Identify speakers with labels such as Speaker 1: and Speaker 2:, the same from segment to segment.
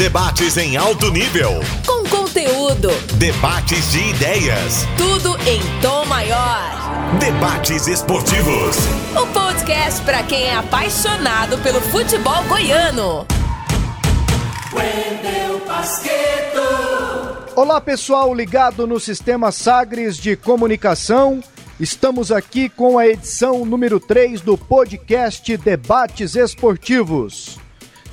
Speaker 1: Debates em alto nível.
Speaker 2: Com conteúdo.
Speaker 1: Debates de ideias.
Speaker 2: Tudo em tom maior.
Speaker 1: Debates esportivos.
Speaker 2: O podcast para quem é apaixonado pelo futebol goiano.
Speaker 3: Wendel Basqueto.
Speaker 4: Olá pessoal ligado no Sistema Sagres de Comunicação. Estamos aqui com a edição número 3 do podcast Debates Esportivos.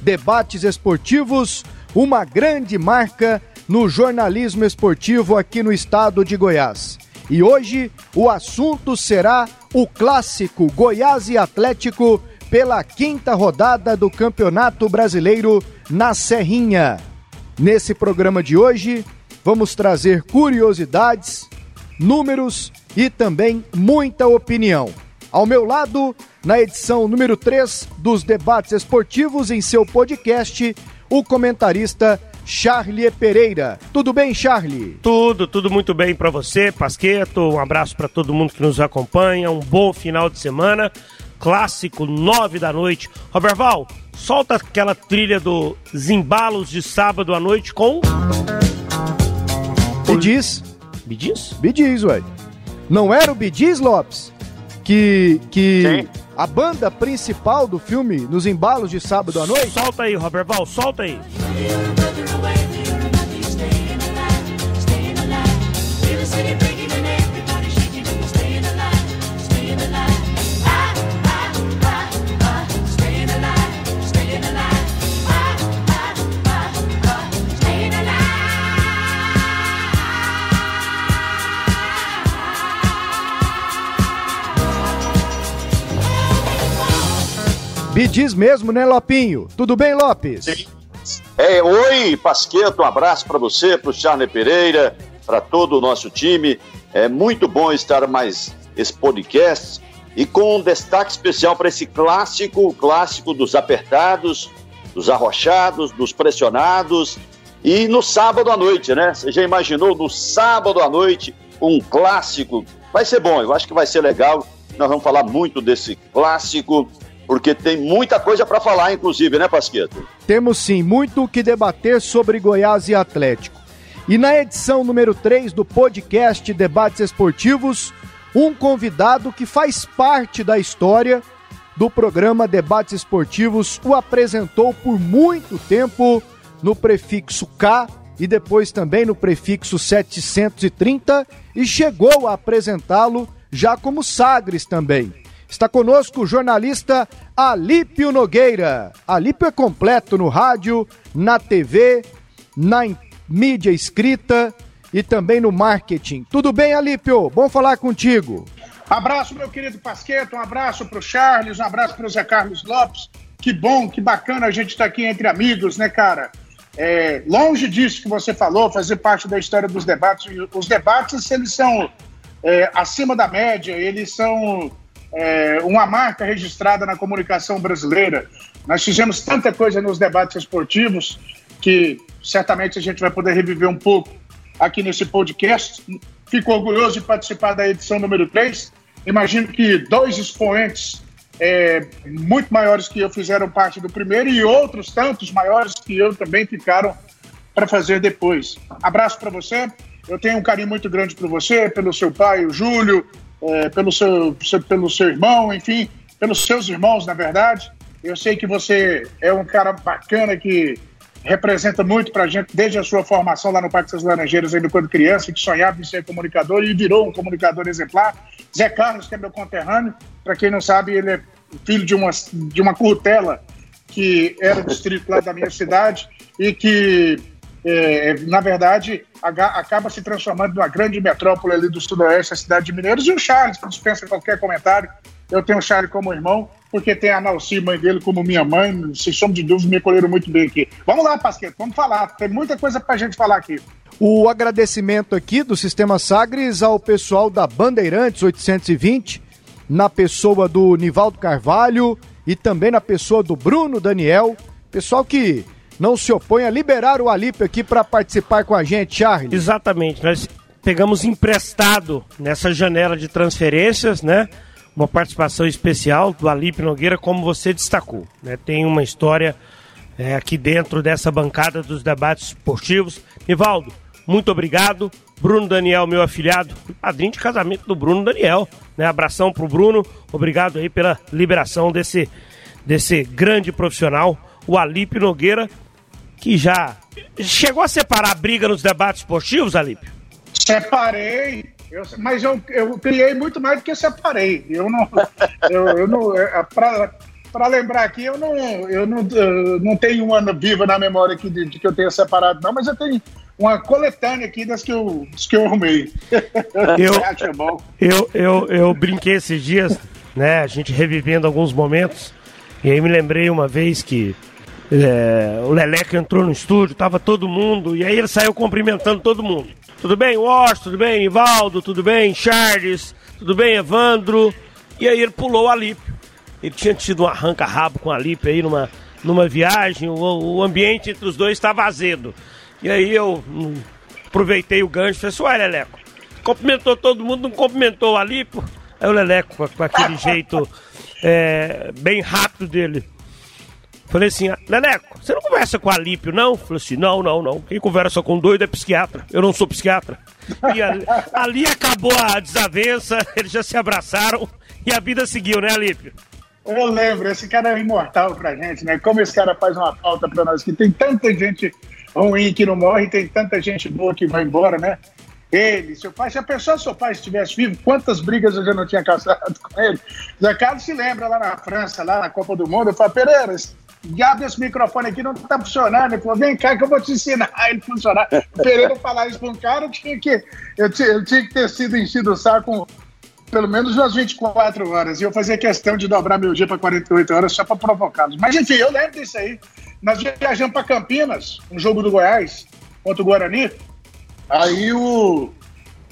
Speaker 4: Debates Esportivos, uma grande marca no jornalismo esportivo aqui no estado de Goiás. E hoje o assunto será o clássico Goiás e Atlético pela quinta rodada do Campeonato Brasileiro na Serrinha. Nesse programa de hoje, vamos trazer curiosidades, números e também muita opinião. Ao meu lado, na edição número 3 dos debates esportivos em seu podcast, o comentarista Charlie Pereira. Tudo bem, Charlie?
Speaker 5: Tudo, tudo muito bem para você, Pasqueto. Um abraço para todo mundo que nos acompanha. Um bom final de semana. Clássico, nove da noite. Roberval, solta aquela trilha do Zimbalos de sábado à noite com.
Speaker 4: Me diz.
Speaker 5: Me diz?
Speaker 4: Me diz, ué. Não era o Bidiz Lopes? Que, que a banda principal do filme, nos embalos de sábado à noite?
Speaker 5: Solta aí, Roberval, solta aí.
Speaker 4: Bidiz mesmo, né, Lopinho? Tudo bem, Lopes?
Speaker 6: Sim. É, oi, Pasqueto, um abraço para você, para o Charlie Pereira, para todo o nosso time. É muito bom estar mais esse podcast e com um destaque especial para esse clássico, clássico dos apertados, dos arrochados, dos pressionados e no sábado à noite, né? Você já imaginou no sábado à noite um clássico? Vai ser bom, eu acho que vai ser legal. Nós vamos falar muito desse clássico porque tem muita coisa para falar, inclusive, né, Pasqueto?
Speaker 4: Temos sim muito o que debater sobre Goiás e Atlético. E na edição número 3 do podcast Debates Esportivos, um convidado que faz parte da história do programa Debates Esportivos o apresentou por muito tempo no prefixo K e depois também no prefixo 730 e chegou a apresentá-lo já como Sagres também. Está conosco o jornalista Alípio Nogueira. Alípio é completo no rádio, na TV, na mídia escrita e também no marketing. Tudo bem, Alípio? Bom falar contigo.
Speaker 7: Abraço, meu querido Pasqueto, um abraço para o Charles, um abraço para o Zé Carlos Lopes. Que bom, que bacana a gente estar tá aqui entre amigos, né, cara? É, longe disso que você falou, fazer parte da história dos debates. Os debates, eles são é, acima da média, eles são é, uma marca registrada na comunicação brasileira. Nós fizemos tanta coisa nos debates esportivos que certamente a gente vai poder reviver um pouco aqui nesse podcast. Fico orgulhoso de participar da edição número 3. Imagino que dois expoentes é, muito maiores que eu fizeram parte do primeiro e outros tantos maiores que eu também ficaram para fazer depois. Abraço para você. Eu tenho um carinho muito grande por você, pelo seu pai, o Júlio, é, pelo, seu, pelo seu irmão, enfim, pelos seus irmãos, na verdade. Eu sei que você é um cara bacana que representa muito para a gente desde a sua formação lá no Parque das Laranjeiras, ainda quando criança, que sonhava em ser comunicador e virou um comunicador exemplar. Zé Carlos, que é meu conterrâneo, para quem não sabe, ele é filho de uma, de uma curtela que era distrito lá da minha cidade e que é, na verdade, acaba se transformando numa grande metrópole ali do sudoeste, a cidade de Mineiros, e o Charles, que dispensa qualquer comentário. Eu tenho o Charles como irmão, porque tem a Nalci, mãe dele, como minha mãe. Se somos de dúvida, me acolheram muito bem aqui. Vamos lá, Pasqueto, vamos falar. Tem muita coisa pra gente falar aqui.
Speaker 4: O agradecimento aqui do Sistema Sagres ao pessoal da Bandeirantes 820, na pessoa do Nivaldo Carvalho e também na pessoa do Bruno Daniel. Pessoal que não se opõe a liberar o Alípio aqui para participar com a gente, Charles.
Speaker 5: Exatamente, nós pegamos emprestado nessa janela de transferências, né? Uma participação especial do Alípio Nogueira, como você destacou. Né? Tem uma história é, aqui dentro dessa bancada dos debates esportivos. Nivaldo, muito obrigado. Bruno Daniel, meu afilhado, padrinho de casamento do Bruno Daniel. Né? Abração pro Bruno, obrigado aí pela liberação desse, desse grande profissional, o Alípio Nogueira, que já chegou a separar a briga nos debates esportivos, Alípio?
Speaker 7: Separei, eu, mas eu, eu criei muito mais do que separei. Eu não. Eu, eu não é, para lembrar aqui, eu não, eu não, eu não tenho uma viva na memória aqui de, de, que eu tenha separado, não, mas eu tenho uma coletânea aqui das que eu, das que eu arrumei.
Speaker 5: Eu, eu, eu, eu brinquei esses dias, né? A gente revivendo alguns momentos. E aí me lembrei uma vez que é, o Leleco entrou no estúdio, tava todo mundo, e aí ele saiu cumprimentando todo mundo. Tudo bem, Washington? Tudo bem, Ivaldo? Tudo bem, Charles? Tudo bem, Evandro? E aí ele pulou o Alípio. Ele tinha tido um arranca-rabo com o Alípio aí numa, numa viagem, o, o ambiente entre os dois estava azedo. E aí eu hum, aproveitei o gancho e falei assim, Leleco, cumprimentou todo mundo, não cumprimentou o Alípio? Aí o Leleco, com, com aquele jeito é, bem rápido dele, Falei assim, Leleco, você não conversa com a Alípio, não? Falei assim, não, não, não. Quem conversa com doido é psiquiatra. Eu não sou psiquiatra. E ali, ali acabou a desavença, eles já se abraçaram e a vida seguiu, né, Alípio?
Speaker 7: Eu lembro, esse cara é imortal pra gente, né? Como esse cara faz uma falta pra nós, que tem tanta gente ruim que não morre, tem tanta gente boa que vai embora, né? Ele, seu pai, se a pessoa, seu pai estivesse vivo, quantas brigas eu já não tinha caçado com ele? Zé Carlos se lembra lá na França, lá na Copa do Mundo, eu falei, Pereira, diabo esse microfone aqui não tá funcionando. Ele falou, vem cá que eu vou te ensinar ele funcionar. O Pereira falar isso para um cara, eu tinha, que, eu, tinha, eu tinha que ter sido enchido o saco pelo menos umas 24 horas. E eu fazia questão de dobrar meu dia para 48 horas só para provocá-los. Mas enfim, eu lembro disso aí. Nós viajamos para Campinas, um jogo do Goiás contra o Guarani. Aí o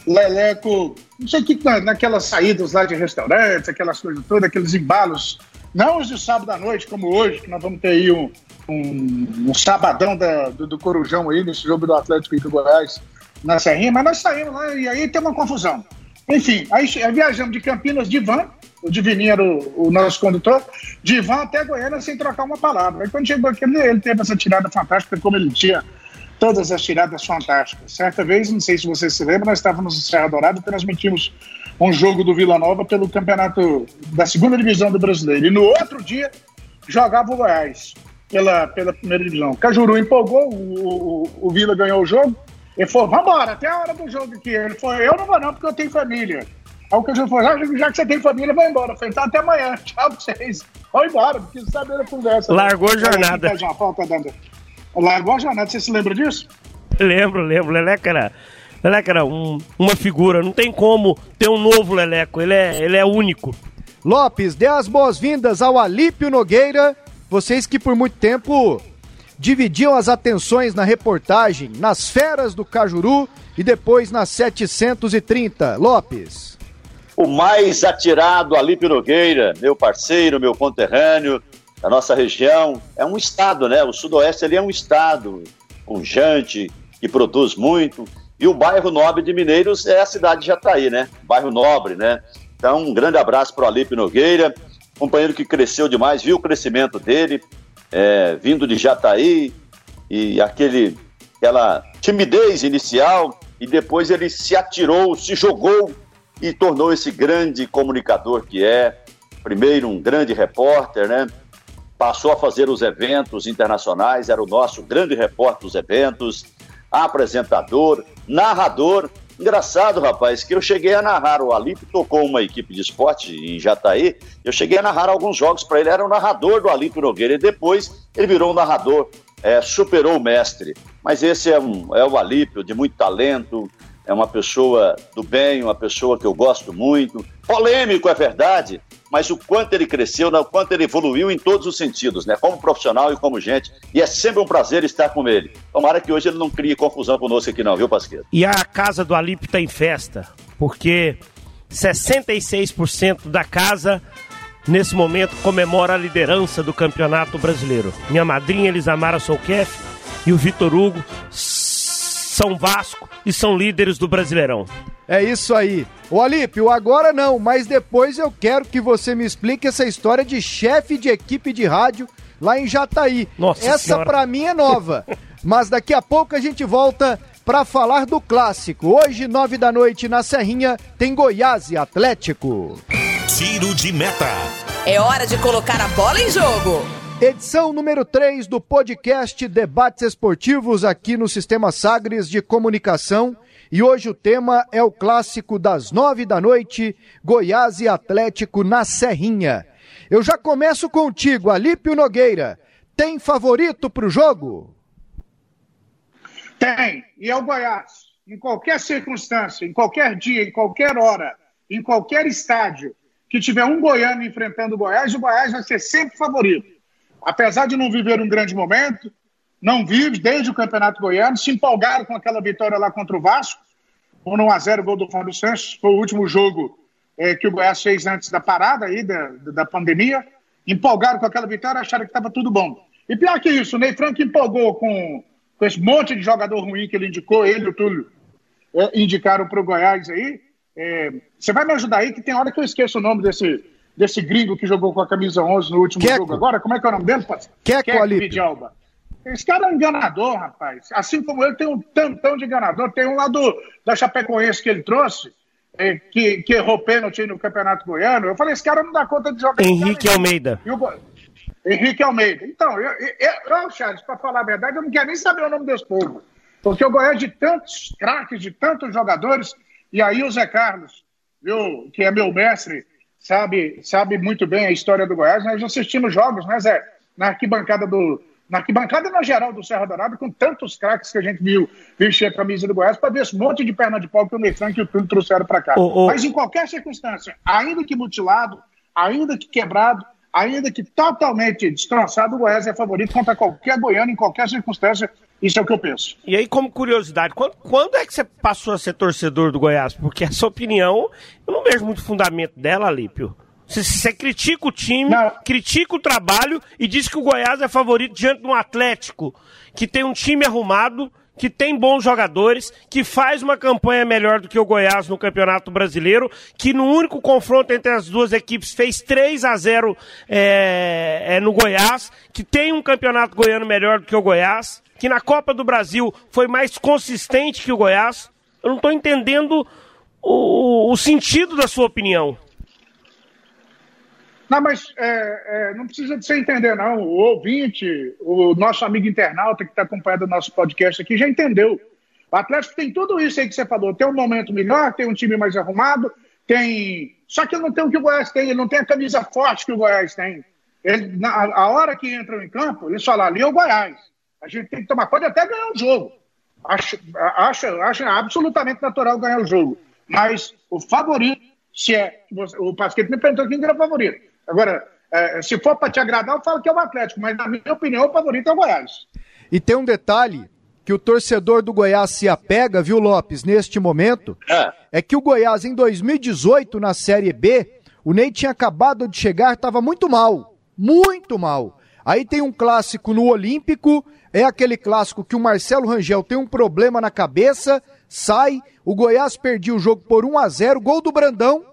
Speaker 7: Leleco, não sei o que, naquelas saídas lá de restaurantes, aquelas coisas todas, aqueles embalos não os de sábado à noite, como hoje, que nós vamos ter aí um, um, um sabadão da, do, do, Corujão aí, nesse jogo do Atlético do Goiás na Serrinha, mas nós saímos lá e aí tem uma confusão. Enfim, aí, aí viajamos de Campinas de van, o Divininho era o, o, nosso condutor, de van até Goiânia sem trocar uma palavra. Aí quando chegou aqui, ele, ele teve essa tirada fantástica, como ele tinha todas as tiradas fantásticas. Certa vez, não sei se você se lembra, nós estávamos no Serra Dourada e transmitimos um jogo do Vila Nova pelo campeonato da segunda divisão do brasileiro. E no outro dia jogava o Goiás pela, pela primeira divisão. Cajuru empolgou, o, o, o Vila ganhou o jogo. Ele falou: vambora, até a hora do jogo aqui. Ele falou: eu não vou não, porque eu tenho família. Aí o Cajuru falou: ah, já que você tem família, vai embora. Eu falei: tá, até amanhã, tchau pra vocês. Vão embora, porque saber a conversa.
Speaker 5: Largou a jornada.
Speaker 7: Largou a jornada, você se lembra disso?
Speaker 5: Lembro, lembro. Leleca era Leleco era um, uma figura, não tem como ter um novo Leleco, ele é, ele é único.
Speaker 4: Lopes, dê as boas-vindas ao Alípio Nogueira, vocês que por muito tempo dividiam as atenções na reportagem nas feras do Cajuru e depois nas 730. Lopes.
Speaker 6: O mais atirado Alípio Nogueira, meu parceiro, meu conterrâneo da nossa região, é um estado, né? O Sudoeste ele é um estado pujante, que produz muito, e o bairro nobre de Mineiros é a cidade de Jataí, né? Bairro nobre, né? Então, um grande abraço para o Alipe Nogueira, companheiro que cresceu demais, viu o crescimento dele, é, vindo de Jataí, e aquele, aquela timidez inicial, e depois ele se atirou, se jogou e tornou esse grande comunicador que é. Primeiro, um grande repórter, né? Passou a fazer os eventos internacionais, era o nosso grande repórter dos eventos apresentador, narrador. Engraçado, rapaz, que eu cheguei a narrar. O Alípio tocou uma equipe de esporte em Jataí. Eu cheguei a narrar alguns jogos para ele. Era o narrador do Alípio Nogueira. E depois ele virou um narrador, é, superou o mestre. Mas esse é, um, é o Alípio, de muito talento. É uma pessoa do bem, uma pessoa que eu gosto muito. Polêmico, é verdade, mas o quanto ele cresceu, né, o quanto ele evoluiu em todos os sentidos, né? Como profissional e como gente. E é sempre um prazer estar com ele. Tomara que hoje ele não crie confusão conosco aqui, não, viu, Pasqueiro?
Speaker 5: E a casa do Alípio está em festa, porque 66% da casa, nesse momento, comemora a liderança do Campeonato Brasileiro. Minha madrinha Elisamara Solkef e o Vitor Hugo são Vasco e são líderes do Brasileirão.
Speaker 4: É isso aí. O Alípio, agora não, mas depois eu quero que você me explique essa história de chefe de equipe de rádio lá em Jataí.
Speaker 5: Nossa
Speaker 4: Essa para mim é nova. Mas daqui a pouco a gente volta para falar do clássico. Hoje, nove da noite, na Serrinha, tem Goiás e Atlético.
Speaker 1: Tiro de meta.
Speaker 2: É hora de colocar a bola em jogo.
Speaker 4: Edição número 3 do podcast Debates Esportivos aqui no Sistema Sagres de Comunicação. E hoje o tema é o clássico das nove da noite, Goiás e Atlético na Serrinha. Eu já começo contigo, Alípio Nogueira. Tem favorito para o jogo?
Speaker 7: Tem, e é o Goiás. Em qualquer circunstância, em qualquer dia, em qualquer hora, em qualquer estádio que tiver um goiano enfrentando o Goiás, o Goiás vai ser sempre favorito. Apesar de não viver um grande momento, não vive desde o Campeonato Goiano, se empolgaram com aquela vitória lá contra o Vasco, um 1x0 gol do Fábio Santos, foi o último jogo é, que o Goiás fez antes da parada aí, da, da pandemia, empolgaram com aquela vitória, acharam que estava tudo bom. E pior que isso, o Ney Franco empolgou com com esse monte de jogador ruim que ele indicou, ele e o Túlio é, indicaram para o Goiás aí. É, você vai me ajudar aí, que tem hora que eu esqueço o nome desse, desse gringo que jogou com a camisa 11 no último Queco. jogo agora. Como é que é o nome dele?
Speaker 4: Queco, Queco Vidalba.
Speaker 7: Esse cara é um enganador, rapaz. Assim como ele tem um tantão de enganador. Tem um lá do, da Chapecoense que ele trouxe, é, que, que errou pênalti no Campeonato Goiano. Eu falei, esse cara não dá conta de jogar.
Speaker 5: Henrique Almeida. E o,
Speaker 7: Henrique Almeida. Então, eu, eu, eu Charles, para falar a verdade, eu não quero nem saber o nome desse povo. Porque eu gosto de tantos craques, de tantos jogadores, e aí o Zé Carlos, viu, que é meu mestre, sabe, sabe muito bem a história do Goiás. Nós assistimos jogos, né, Zé? Na arquibancada do. Na arquibancada na geral do Serra Dourada, com tantos craques que a gente viu vestir a camisa do Goiás, para ver esse monte de perna de pau que o Nefran e o Túlio trouxeram para cá. Oh, oh. Mas em qualquer circunstância, ainda que mutilado, ainda que quebrado, ainda que totalmente destroçado, o Goiás é favorito contra qualquer goiano em qualquer circunstância. Isso é o que eu penso.
Speaker 5: E aí, como curiosidade, quando, quando é que você passou a ser torcedor do Goiás? Porque essa opinião, eu não vejo muito fundamento dela, Alípio. Você, critica o time, não. critica o trabalho e diz que o Goiás é favorito diante de um Atlético que tem um time arrumado, que tem bons jogadores, que faz uma campanha melhor do que o Goiás no Campeonato Brasileiro, que no único confronto entre as duas equipes fez 3 a 0 é, é, no Goiás, que tem um campeonato goiano melhor do que o Goiás, que na Copa do Brasil foi mais consistente que o Goiás. Eu não estou entendendo o, o sentido da sua opinião.
Speaker 7: Não, mas é, é, não precisa de você entender, não. O ouvinte, o nosso amigo internauta que está acompanhando o nosso podcast aqui já entendeu. O Atlético tem tudo isso aí que você falou. Tem um momento melhor, tem um time mais arrumado, tem. Só que não tem o que o Goiás tem, ele não tem a camisa forte que o Goiás tem. Ele, na, a hora que entram em campo, eles falam ali é o Goiás. A gente tem que tomar. Pode até ganhar o jogo. Acho, acho, acho absolutamente natural ganhar o jogo. Mas o favorito, se é. O Pasquete me perguntou quem era o favorito. Agora, é, se for para te agradar, eu falo que é o Atlético, mas na minha opinião, o favorito é o Goiás.
Speaker 4: E tem um detalhe que o torcedor do Goiás se apega, viu, Lopes, neste momento, é, é que o Goiás, em 2018, na Série B, o Ney tinha acabado de chegar, estava muito mal, muito mal. Aí tem um clássico no Olímpico, é aquele clássico que o Marcelo Rangel tem um problema na cabeça, sai, o Goiás perdia o jogo por 1 a 0 gol do Brandão,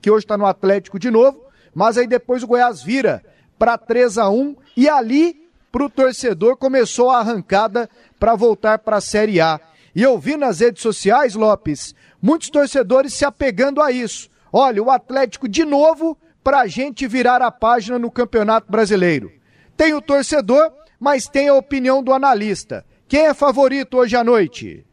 Speaker 4: que hoje está no Atlético de novo, mas aí depois o Goiás vira para 3 a 1 e ali para o torcedor começou a arrancada para voltar para a Série A. E eu vi nas redes sociais, Lopes, muitos torcedores se apegando a isso. Olha, o Atlético de novo para a gente virar a página no Campeonato Brasileiro. Tem o torcedor, mas tem a opinião do analista. Quem é favorito hoje à noite?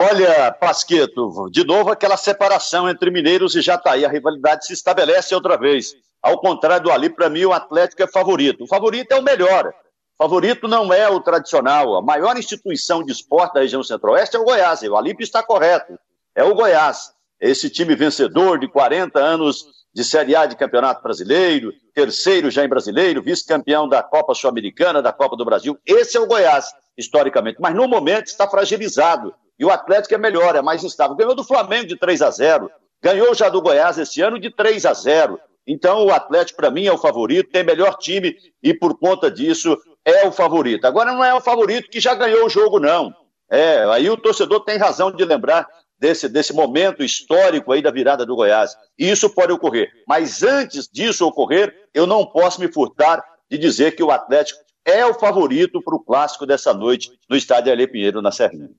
Speaker 6: Olha, Pasqueto, de novo aquela separação entre Mineiros e Jataí. A rivalidade se estabelece outra vez. Ao contrário do Ali, para mim o Atlético é favorito. O favorito é o melhor. O favorito não é o tradicional. A maior instituição de esporte da região centro-oeste é o Goiás. O Alípio está correto. É o Goiás. Esse time vencedor de 40 anos de Série A de Campeonato Brasileiro, terceiro já em brasileiro, vice-campeão da Copa Sul-Americana, da Copa do Brasil. Esse é o Goiás, historicamente. Mas no momento está fragilizado. E o Atlético é melhor, é mais instável. Ganhou do Flamengo de 3 a 0 ganhou já do Goiás esse ano de 3 a 0 Então o Atlético, para mim, é o favorito, tem melhor time e por conta disso é o favorito. Agora não é o favorito que já ganhou o jogo, não. É, aí o torcedor tem razão de lembrar desse, desse momento histórico aí da virada do Goiás. E isso pode ocorrer. Mas antes disso ocorrer, eu não posso me furtar de dizer que o Atlético é o favorito para o clássico dessa noite no estádio Ale Pinheiro, na Serrinha.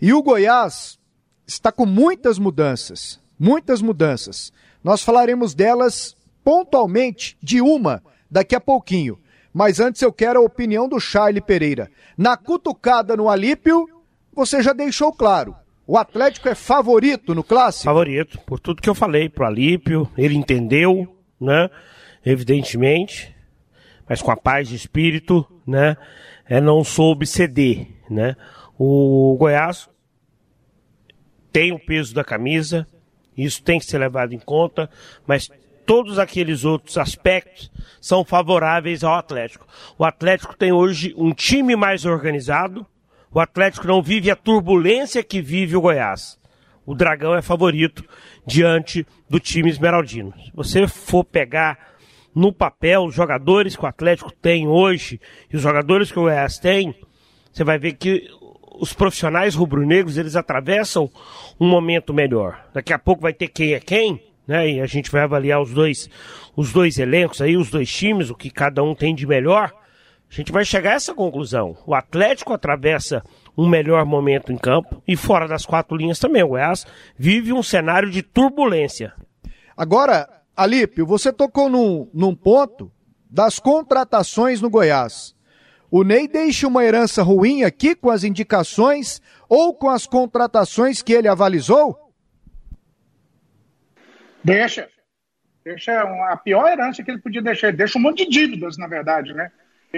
Speaker 4: E o Goiás está com muitas mudanças, muitas mudanças. Nós falaremos delas pontualmente de uma daqui a pouquinho. Mas antes eu quero a opinião do Charlie Pereira. Na cutucada no Alípio, você já deixou claro. O Atlético é favorito no clássico?
Speaker 5: Favorito, por tudo que eu falei pro Alípio, ele entendeu, né? Evidentemente, mas com a paz de espírito, né? É, não soube ceder, né? O Goiás tem o peso da camisa, isso tem que ser levado em conta, mas todos aqueles outros aspectos são favoráveis ao Atlético. O Atlético tem hoje um time mais organizado, o Atlético não vive a turbulência que vive o Goiás. O Dragão é favorito diante do time esmeraldino. Se você for pegar no papel os jogadores que o Atlético tem hoje e os jogadores que o Goiás tem, você vai ver que os profissionais rubro-negros eles atravessam um momento melhor. Daqui a pouco vai ter quem é quem, né? E a gente vai avaliar os dois, os dois elencos aí, os dois times, o que cada um tem de melhor. A gente vai chegar a essa conclusão. O Atlético atravessa um melhor momento em campo e fora das quatro linhas também. O Goiás vive um cenário de turbulência.
Speaker 4: Agora, Alípio, você tocou num, num ponto das contratações no Goiás. O Ney deixa uma herança ruim aqui com as indicações ou com as contratações que ele avalizou?
Speaker 7: Deixa. Deixa a pior herança que ele podia deixar. Deixa um monte de dívidas, na verdade, né?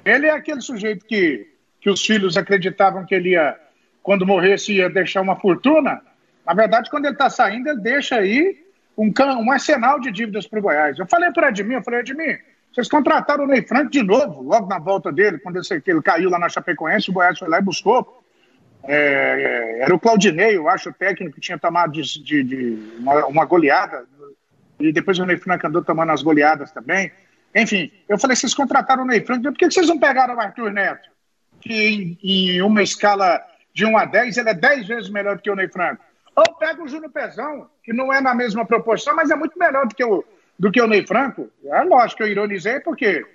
Speaker 7: Ele é aquele sujeito que, que os filhos acreditavam que ele ia, quando morresse, ia deixar uma fortuna. Na verdade, quando ele está saindo, ele deixa aí um, um arsenal de dívidas para o Goiás. Eu falei para Edmir, eu falei, Edmir, vocês contrataram o Ney Franco de novo, logo na volta dele, quando ele, ele caiu lá na Chapecoense, o Goiás foi lá e buscou. É, é era o Claudinei, eu acho, o técnico que tinha tomado de, de, de uma, uma, goleada e depois o Ney Franco andou tomando as goleadas também. Enfim, eu falei, vocês contrataram o Ney Franco, por que vocês não pegaram o Arthur Neto? Que em, em uma escala de 1 a 10, ele é 10 vezes melhor do que o Ney Franco. Ou pega o Júnior Pezão, que não é na mesma proporção, mas é muito melhor do que o, do que o Ney Franco. É lógico que eu ironizei, porque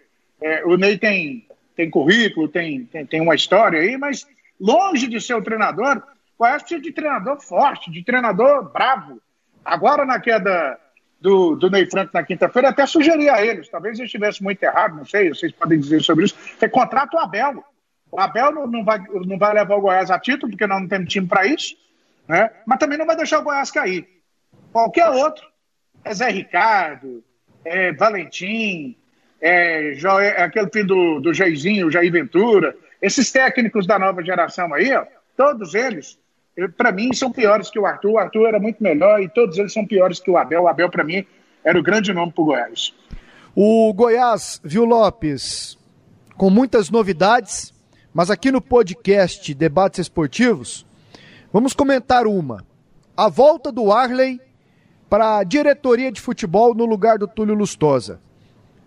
Speaker 7: é, o Ney tem, tem currículo, tem, tem, tem uma história aí, mas longe de ser o treinador, eu acho de treinador forte, de treinador bravo. Agora, na queda do, do Ney Franco na quinta-feira, até sugeri a eles, talvez eu estivesse muito errado, não sei, vocês podem dizer sobre isso, que contrata o Abel. O Abel não, não, vai, não vai levar o Goiás a título, porque nós não temos time para isso, né? mas também não vai deixar o Goiás cair. Qualquer outro, é Zé Ricardo, é Valentim, é, é aquele filho do, do Jairzinho, Jair Ventura, esses técnicos da nova geração aí, ó, todos eles para mim, são piores que o Arthur. O Arthur era muito melhor e todos eles são piores que o Abel. O Abel, para mim, era o grande nome para o Goiás.
Speaker 4: O Goiás, viu, Lopes, com muitas novidades, mas aqui no podcast Debates Esportivos, vamos comentar uma. A volta do Arley para a diretoria de futebol no lugar do Túlio Lustosa.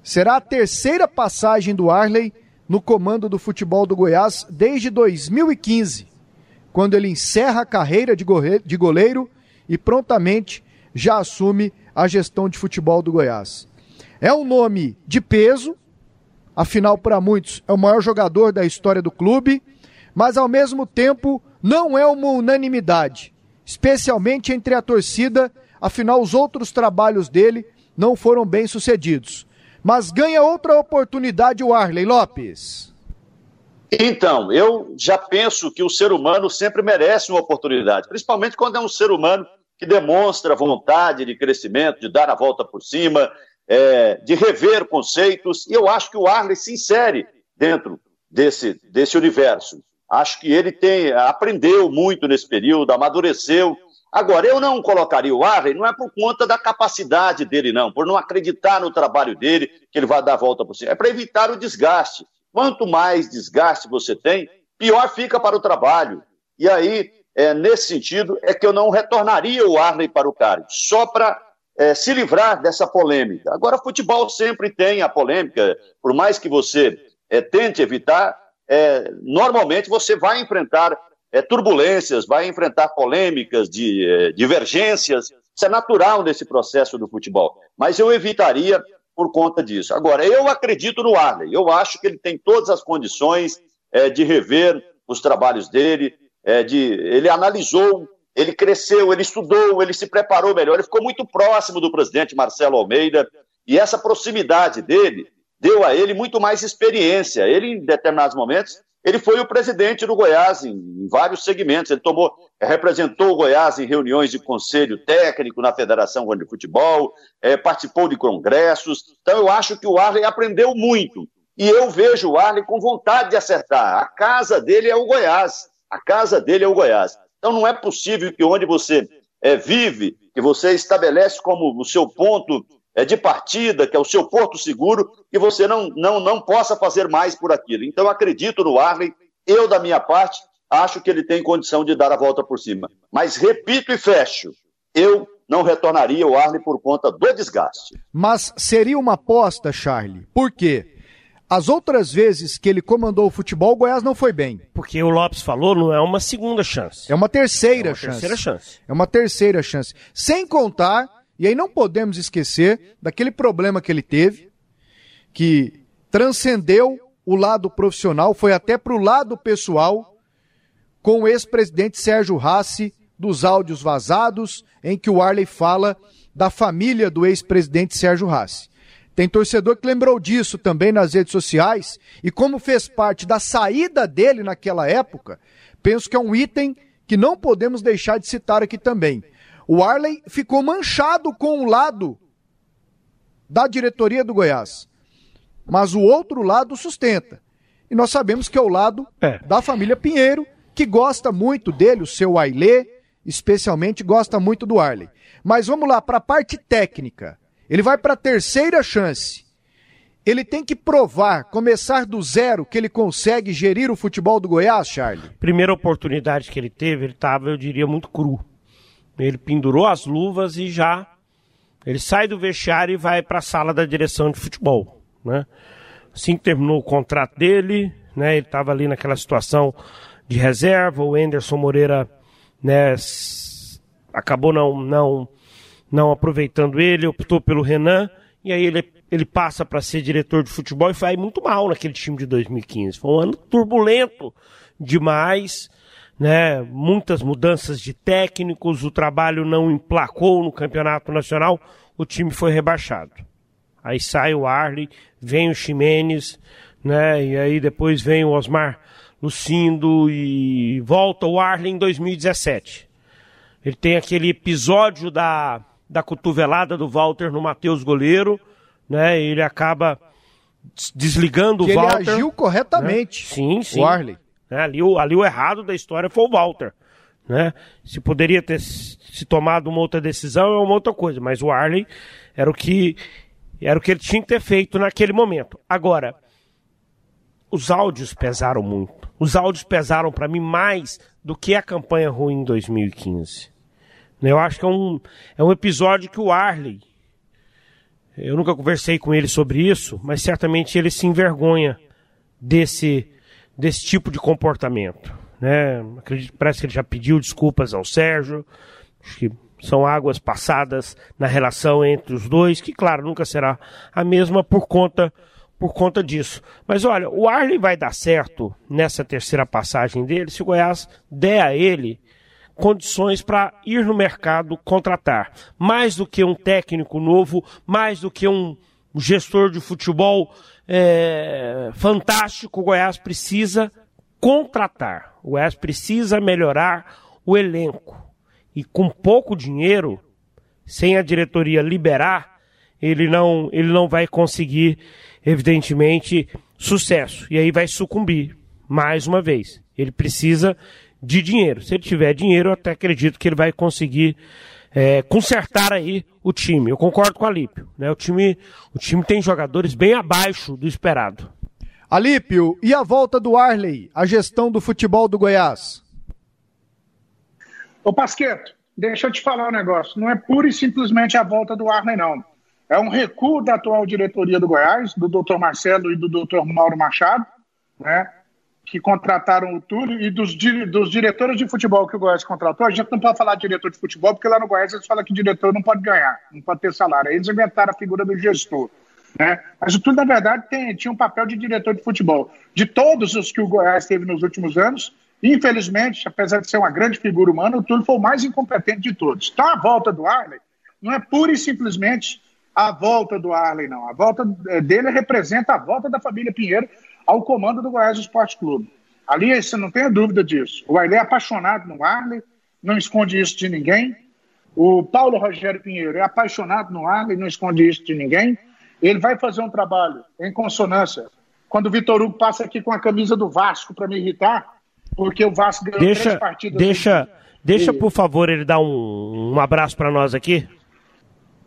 Speaker 4: Será a terceira passagem do Arley no comando do futebol do Goiás desde 2015 quando ele encerra a carreira de goleiro e prontamente já assume a gestão de futebol do Goiás. É um nome de peso, afinal, para muitos, é o maior jogador da história do clube, mas ao mesmo tempo não é uma unanimidade, especialmente entre a torcida, afinal, os outros trabalhos dele não foram bem sucedidos. Mas ganha outra oportunidade o Arley Lopes.
Speaker 6: Então, eu já penso que o ser humano sempre merece uma oportunidade, principalmente quando é um ser humano que demonstra vontade de crescimento, de dar a volta por cima, é, de rever conceitos, e eu acho que o Arley se insere dentro desse, desse universo. Acho que ele tem, aprendeu muito nesse período, amadureceu. Agora, eu não colocaria o Arley, não é por conta da capacidade dele, não, por não acreditar no trabalho dele, que ele vai dar a volta por cima. É para evitar o desgaste. Quanto mais desgaste você tem, pior fica para o trabalho. E aí, é, nesse sentido, é que eu não retornaria o Arley para o Cari, só para é, se livrar dessa polêmica. Agora, futebol sempre tem a polêmica, por mais que você é, tente evitar, é, normalmente você vai enfrentar é, turbulências, vai enfrentar polêmicas, de, é, divergências. Isso é natural nesse processo do futebol. Mas eu evitaria por conta disso. Agora, eu acredito no Arley, eu acho que ele tem todas as condições é, de rever os trabalhos dele, é, de, ele analisou, ele cresceu, ele estudou, ele se preparou melhor, ele ficou muito próximo do presidente Marcelo Almeida, e essa proximidade dele deu a ele muito mais experiência. Ele, em determinados momentos, ele foi o presidente do Goiás em, em vários segmentos. Ele tomou, representou o Goiás em reuniões de conselho técnico na Federação de Futebol, é, participou de congressos. Então, eu acho que o Arley aprendeu muito. E eu vejo o Arley com vontade de acertar. A casa dele é o Goiás. A casa dele é o Goiás. Então, não é possível que onde você é, vive, que você estabelece como o seu ponto é, de partida, que é o seu porto seguro, que você não, não, não possa fazer mais por aquilo. Então, acredito no Arley, eu, da minha parte, acho que ele tem condição de dar a volta por cima. Mas repito e fecho, eu não retornaria o Arley por conta do desgaste.
Speaker 4: Mas seria uma aposta, Charlie. Por quê? As outras vezes que ele comandou o futebol, o Goiás não foi bem.
Speaker 5: Porque o Lopes falou, não é uma segunda chance.
Speaker 4: É uma terceira
Speaker 5: é uma
Speaker 4: chance.
Speaker 5: Terceira chance.
Speaker 4: É uma terceira chance. Sem contar e aí não podemos esquecer daquele problema que ele teve, que transcendeu o lado profissional, foi até para o lado pessoal, com o ex-presidente Sérgio Rassi, dos áudios vazados, em que o Arley fala da família do ex-presidente Sérgio Rassi. Tem torcedor que lembrou disso também nas redes sociais, e como fez parte da saída dele naquela época, penso que é um item que não podemos deixar de citar aqui também. O Arley ficou manchado com um lado da diretoria do Goiás, mas o outro lado sustenta. E nós sabemos que é o lado é. da família Pinheiro, que gosta muito dele, o seu Ailê, especialmente gosta muito do Arley. Mas vamos lá para a parte técnica. Ele vai para a terceira chance. Ele tem que provar, começar do zero, que ele consegue gerir o futebol do Goiás, Charlie?
Speaker 5: Primeira oportunidade que ele teve, ele estava, eu diria, muito cru. Ele pendurou as luvas e já ele sai do vestiário e vai para a sala da direção de futebol, né? Assim que terminou o contrato dele, né? Ele estava ali naquela situação de reserva, o Anderson Moreira, né? Acabou não não não aproveitando ele, optou pelo Renan e aí ele ele passa para ser diretor de futebol e vai muito mal naquele time de 2015. Foi um ano turbulento demais né? Muitas mudanças de técnicos, o trabalho não emplacou no campeonato nacional, o time foi rebaixado. Aí sai o Arley, vem o Ximenes, né? E aí depois vem o Osmar Lucindo e volta o Arley em 2017. Ele tem aquele episódio da, da cotovelada do Walter no Matheus Goleiro, né? Ele acaba desligando que o Walter.
Speaker 4: Ele agiu corretamente.
Speaker 5: Né? Sim, sim. O Arley. Né? Ali, o, ali o errado da história foi o Walter. Né? Se poderia ter se tomado uma outra decisão é uma outra coisa, mas o Arley era o que era o que ele tinha que ter feito naquele momento. Agora, os áudios pesaram muito. Os áudios pesaram para mim mais do que a campanha ruim em 2015. Eu acho que é um, é um episódio que o Arley, eu nunca conversei com ele sobre isso, mas certamente ele se envergonha desse desse tipo de comportamento. Né? Acredito, parece que ele já pediu desculpas ao Sérgio. Acho que são águas passadas na relação entre os dois, que claro, nunca será a mesma por conta por conta disso. Mas olha, o Arley vai dar certo nessa terceira passagem dele se o Goiás der a ele condições para ir no mercado contratar. Mais do que um técnico novo, mais do que um gestor de futebol é, fantástico, o Goiás precisa contratar. O Goiás precisa melhorar o elenco. E com pouco dinheiro, sem a diretoria liberar, ele não, ele não vai conseguir, evidentemente, sucesso. E aí vai sucumbir, mais uma vez. Ele precisa de dinheiro. Se ele tiver dinheiro, eu até acredito que ele vai conseguir é, consertar aí o time. Eu concordo com a Alípio. Né? O, time, o time tem jogadores bem abaixo do esperado.
Speaker 4: Alípio, e a volta do Arley, a gestão do futebol do Goiás?
Speaker 7: Ô Pasqueto, deixa eu te falar um negócio. Não é pura e simplesmente a volta do Arley, não. É um recuo da atual diretoria do Goiás, do doutor Marcelo e do doutor Mauro Machado, né? Que contrataram o Túlio e dos, dos diretores de futebol que o Goiás contratou, a gente não pode falar de diretor de futebol, porque lá no Goiás eles falam que diretor não pode ganhar, não pode ter salário. Aí eles inventaram a figura do gestor. Né? Mas o Túlio, na verdade, tem, tinha um papel de diretor de futebol. De todos os que o Goiás teve nos últimos anos, infelizmente, apesar de ser uma grande figura humana, o Túlio foi o mais incompetente de todos. Então, a volta do Arley não é pura e simplesmente a volta do Arley, não. A volta é, dele representa a volta da família Pinheiro ao comando do Goiás Esporte Clube. Ali, você não tenha dúvida disso. O Arley é apaixonado no Arley, não esconde isso de ninguém. O Paulo Rogério Pinheiro é apaixonado no Arley, não esconde isso de ninguém. Ele vai fazer um trabalho em consonância. Quando o Vitor Hugo passa aqui com a camisa do Vasco para me irritar, porque o Vasco ganhou
Speaker 5: deixa,
Speaker 7: três partidas.
Speaker 5: Deixa, deixa por favor, ele dar um, um abraço para nós aqui.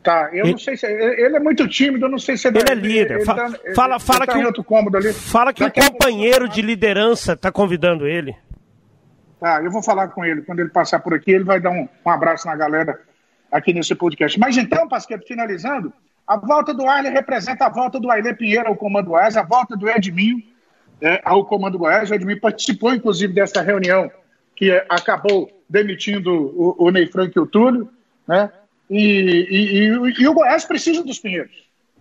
Speaker 7: Tá, eu ele... não sei se. Ele é muito tímido, eu não sei se
Speaker 5: é. Ele é líder. Ele, fala, ele, fala, ele, fala tá que.
Speaker 7: outro cômodo ali.
Speaker 5: Fala que Daqui o companheiro de liderança está convidando ele.
Speaker 7: Tá, eu vou falar com ele. Quando ele passar por aqui, ele vai dar um, um abraço na galera aqui nesse podcast. Mas então, Pasqueto, finalizando, a volta do Arley representa a volta do Ailê Pinheiro ao comando Goiás, a volta do Edminho é, ao comando Goiás. O Edminho participou, inclusive, dessa reunião que é, acabou demitindo o, o Ney Frank e o Túlio, né? E, e, e, e, o Goiás precisa dos Pinheiros.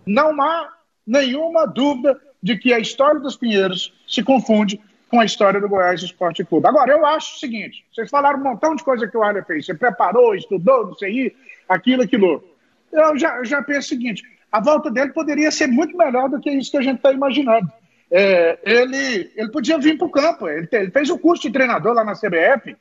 Speaker 7: Não há nenhuma dúvida de que a história dos Pinheiros se confunde com a história do Goiás Esporte Clube. Agora, eu acho o seguinte: vocês falaram um montão de coisa que o Arley fez. Você preparou, estudou, não sei, aquilo, aquilo eu já, eu já penso o seguinte: a volta dele poderia ser muito melhor do que isso que a gente está imaginando. É, ele, ele podia vir para o campo, ele, ele, fez o curso de treinador lá na CBF,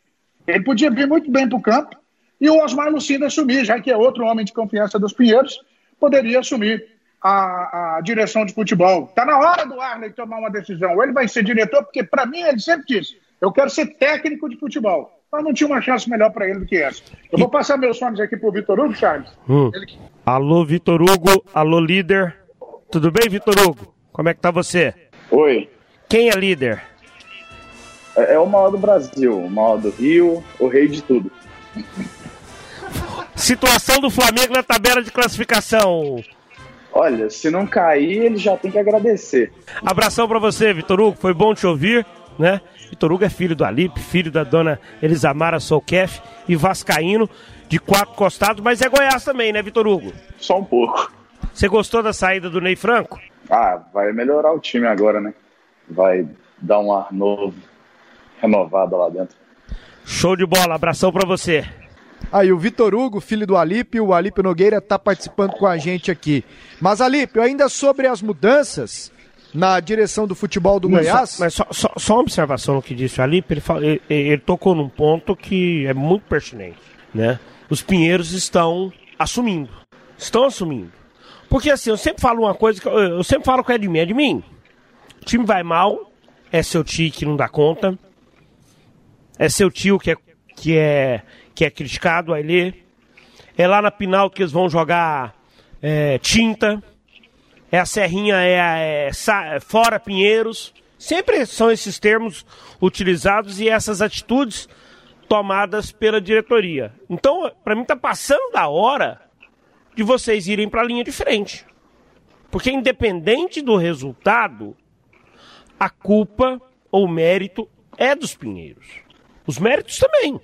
Speaker 7: ele podia vir muito bem para o campo, e o Osmar Lucindo assumir, já que é outro homem de confiança dos Pinheiros, poderia assumir a, a direção de futebol. Está na hora do Arley tomar uma decisão. Ou ele vai ser diretor, porque para mim ele sempre disse: eu quero ser técnico de futebol mas não tinha uma chance melhor para ele do que essa. Eu vou passar meus sonhos aqui pro Vitor Hugo, Charles.
Speaker 5: Hum. Ele... Alô, Vitor Hugo. Alô, líder. Tudo bem, Vitor Hugo? Como é que tá você?
Speaker 8: Oi.
Speaker 5: Quem é líder?
Speaker 8: É, é o maior do Brasil, o maior do Rio, o rei de tudo.
Speaker 5: Situação do Flamengo na tabela de classificação.
Speaker 8: Olha, se não cair, ele já tem que agradecer.
Speaker 5: Abração para você, Vitor Hugo. Foi bom te ouvir, né? Vitor Hugo é filho do Alipe, filho da dona Elisamara Solkef e Vascaíno, de quatro costados, mas é Goiás também, né, Vitor Hugo?
Speaker 8: Só um pouco.
Speaker 5: Você gostou da saída do Ney Franco?
Speaker 8: Ah, vai melhorar o time agora, né? Vai dar um ar novo, renovado lá dentro.
Speaker 5: Show de bola, abração para você.
Speaker 4: Aí, o Vitor Hugo, filho do Alípio, o Alípio Nogueira está participando com a gente aqui. Mas, Alípio, ainda sobre as mudanças, na direção do futebol do mas Goiás.
Speaker 5: Mas só, só, só, uma observação no que disse ali, ele, ele, ele, tocou num ponto que é muito pertinente, né? Os Pinheiros estão assumindo, estão assumindo. Porque assim, eu sempre falo uma coisa, que eu, eu sempre falo com o Edmin, Edmin, o time vai mal, é seu tio que não dá conta, é seu tio que é, que é, que é criticado, aí é lá na Pinal que eles vão jogar é, tinta, é a Serrinha, é, a, é, é fora Pinheiros. Sempre são esses termos utilizados e essas atitudes tomadas pela diretoria. Então, para mim, está passando da hora de vocês irem para a linha de frente. Porque, independente do resultado, a culpa ou mérito é dos Pinheiros. Os méritos também.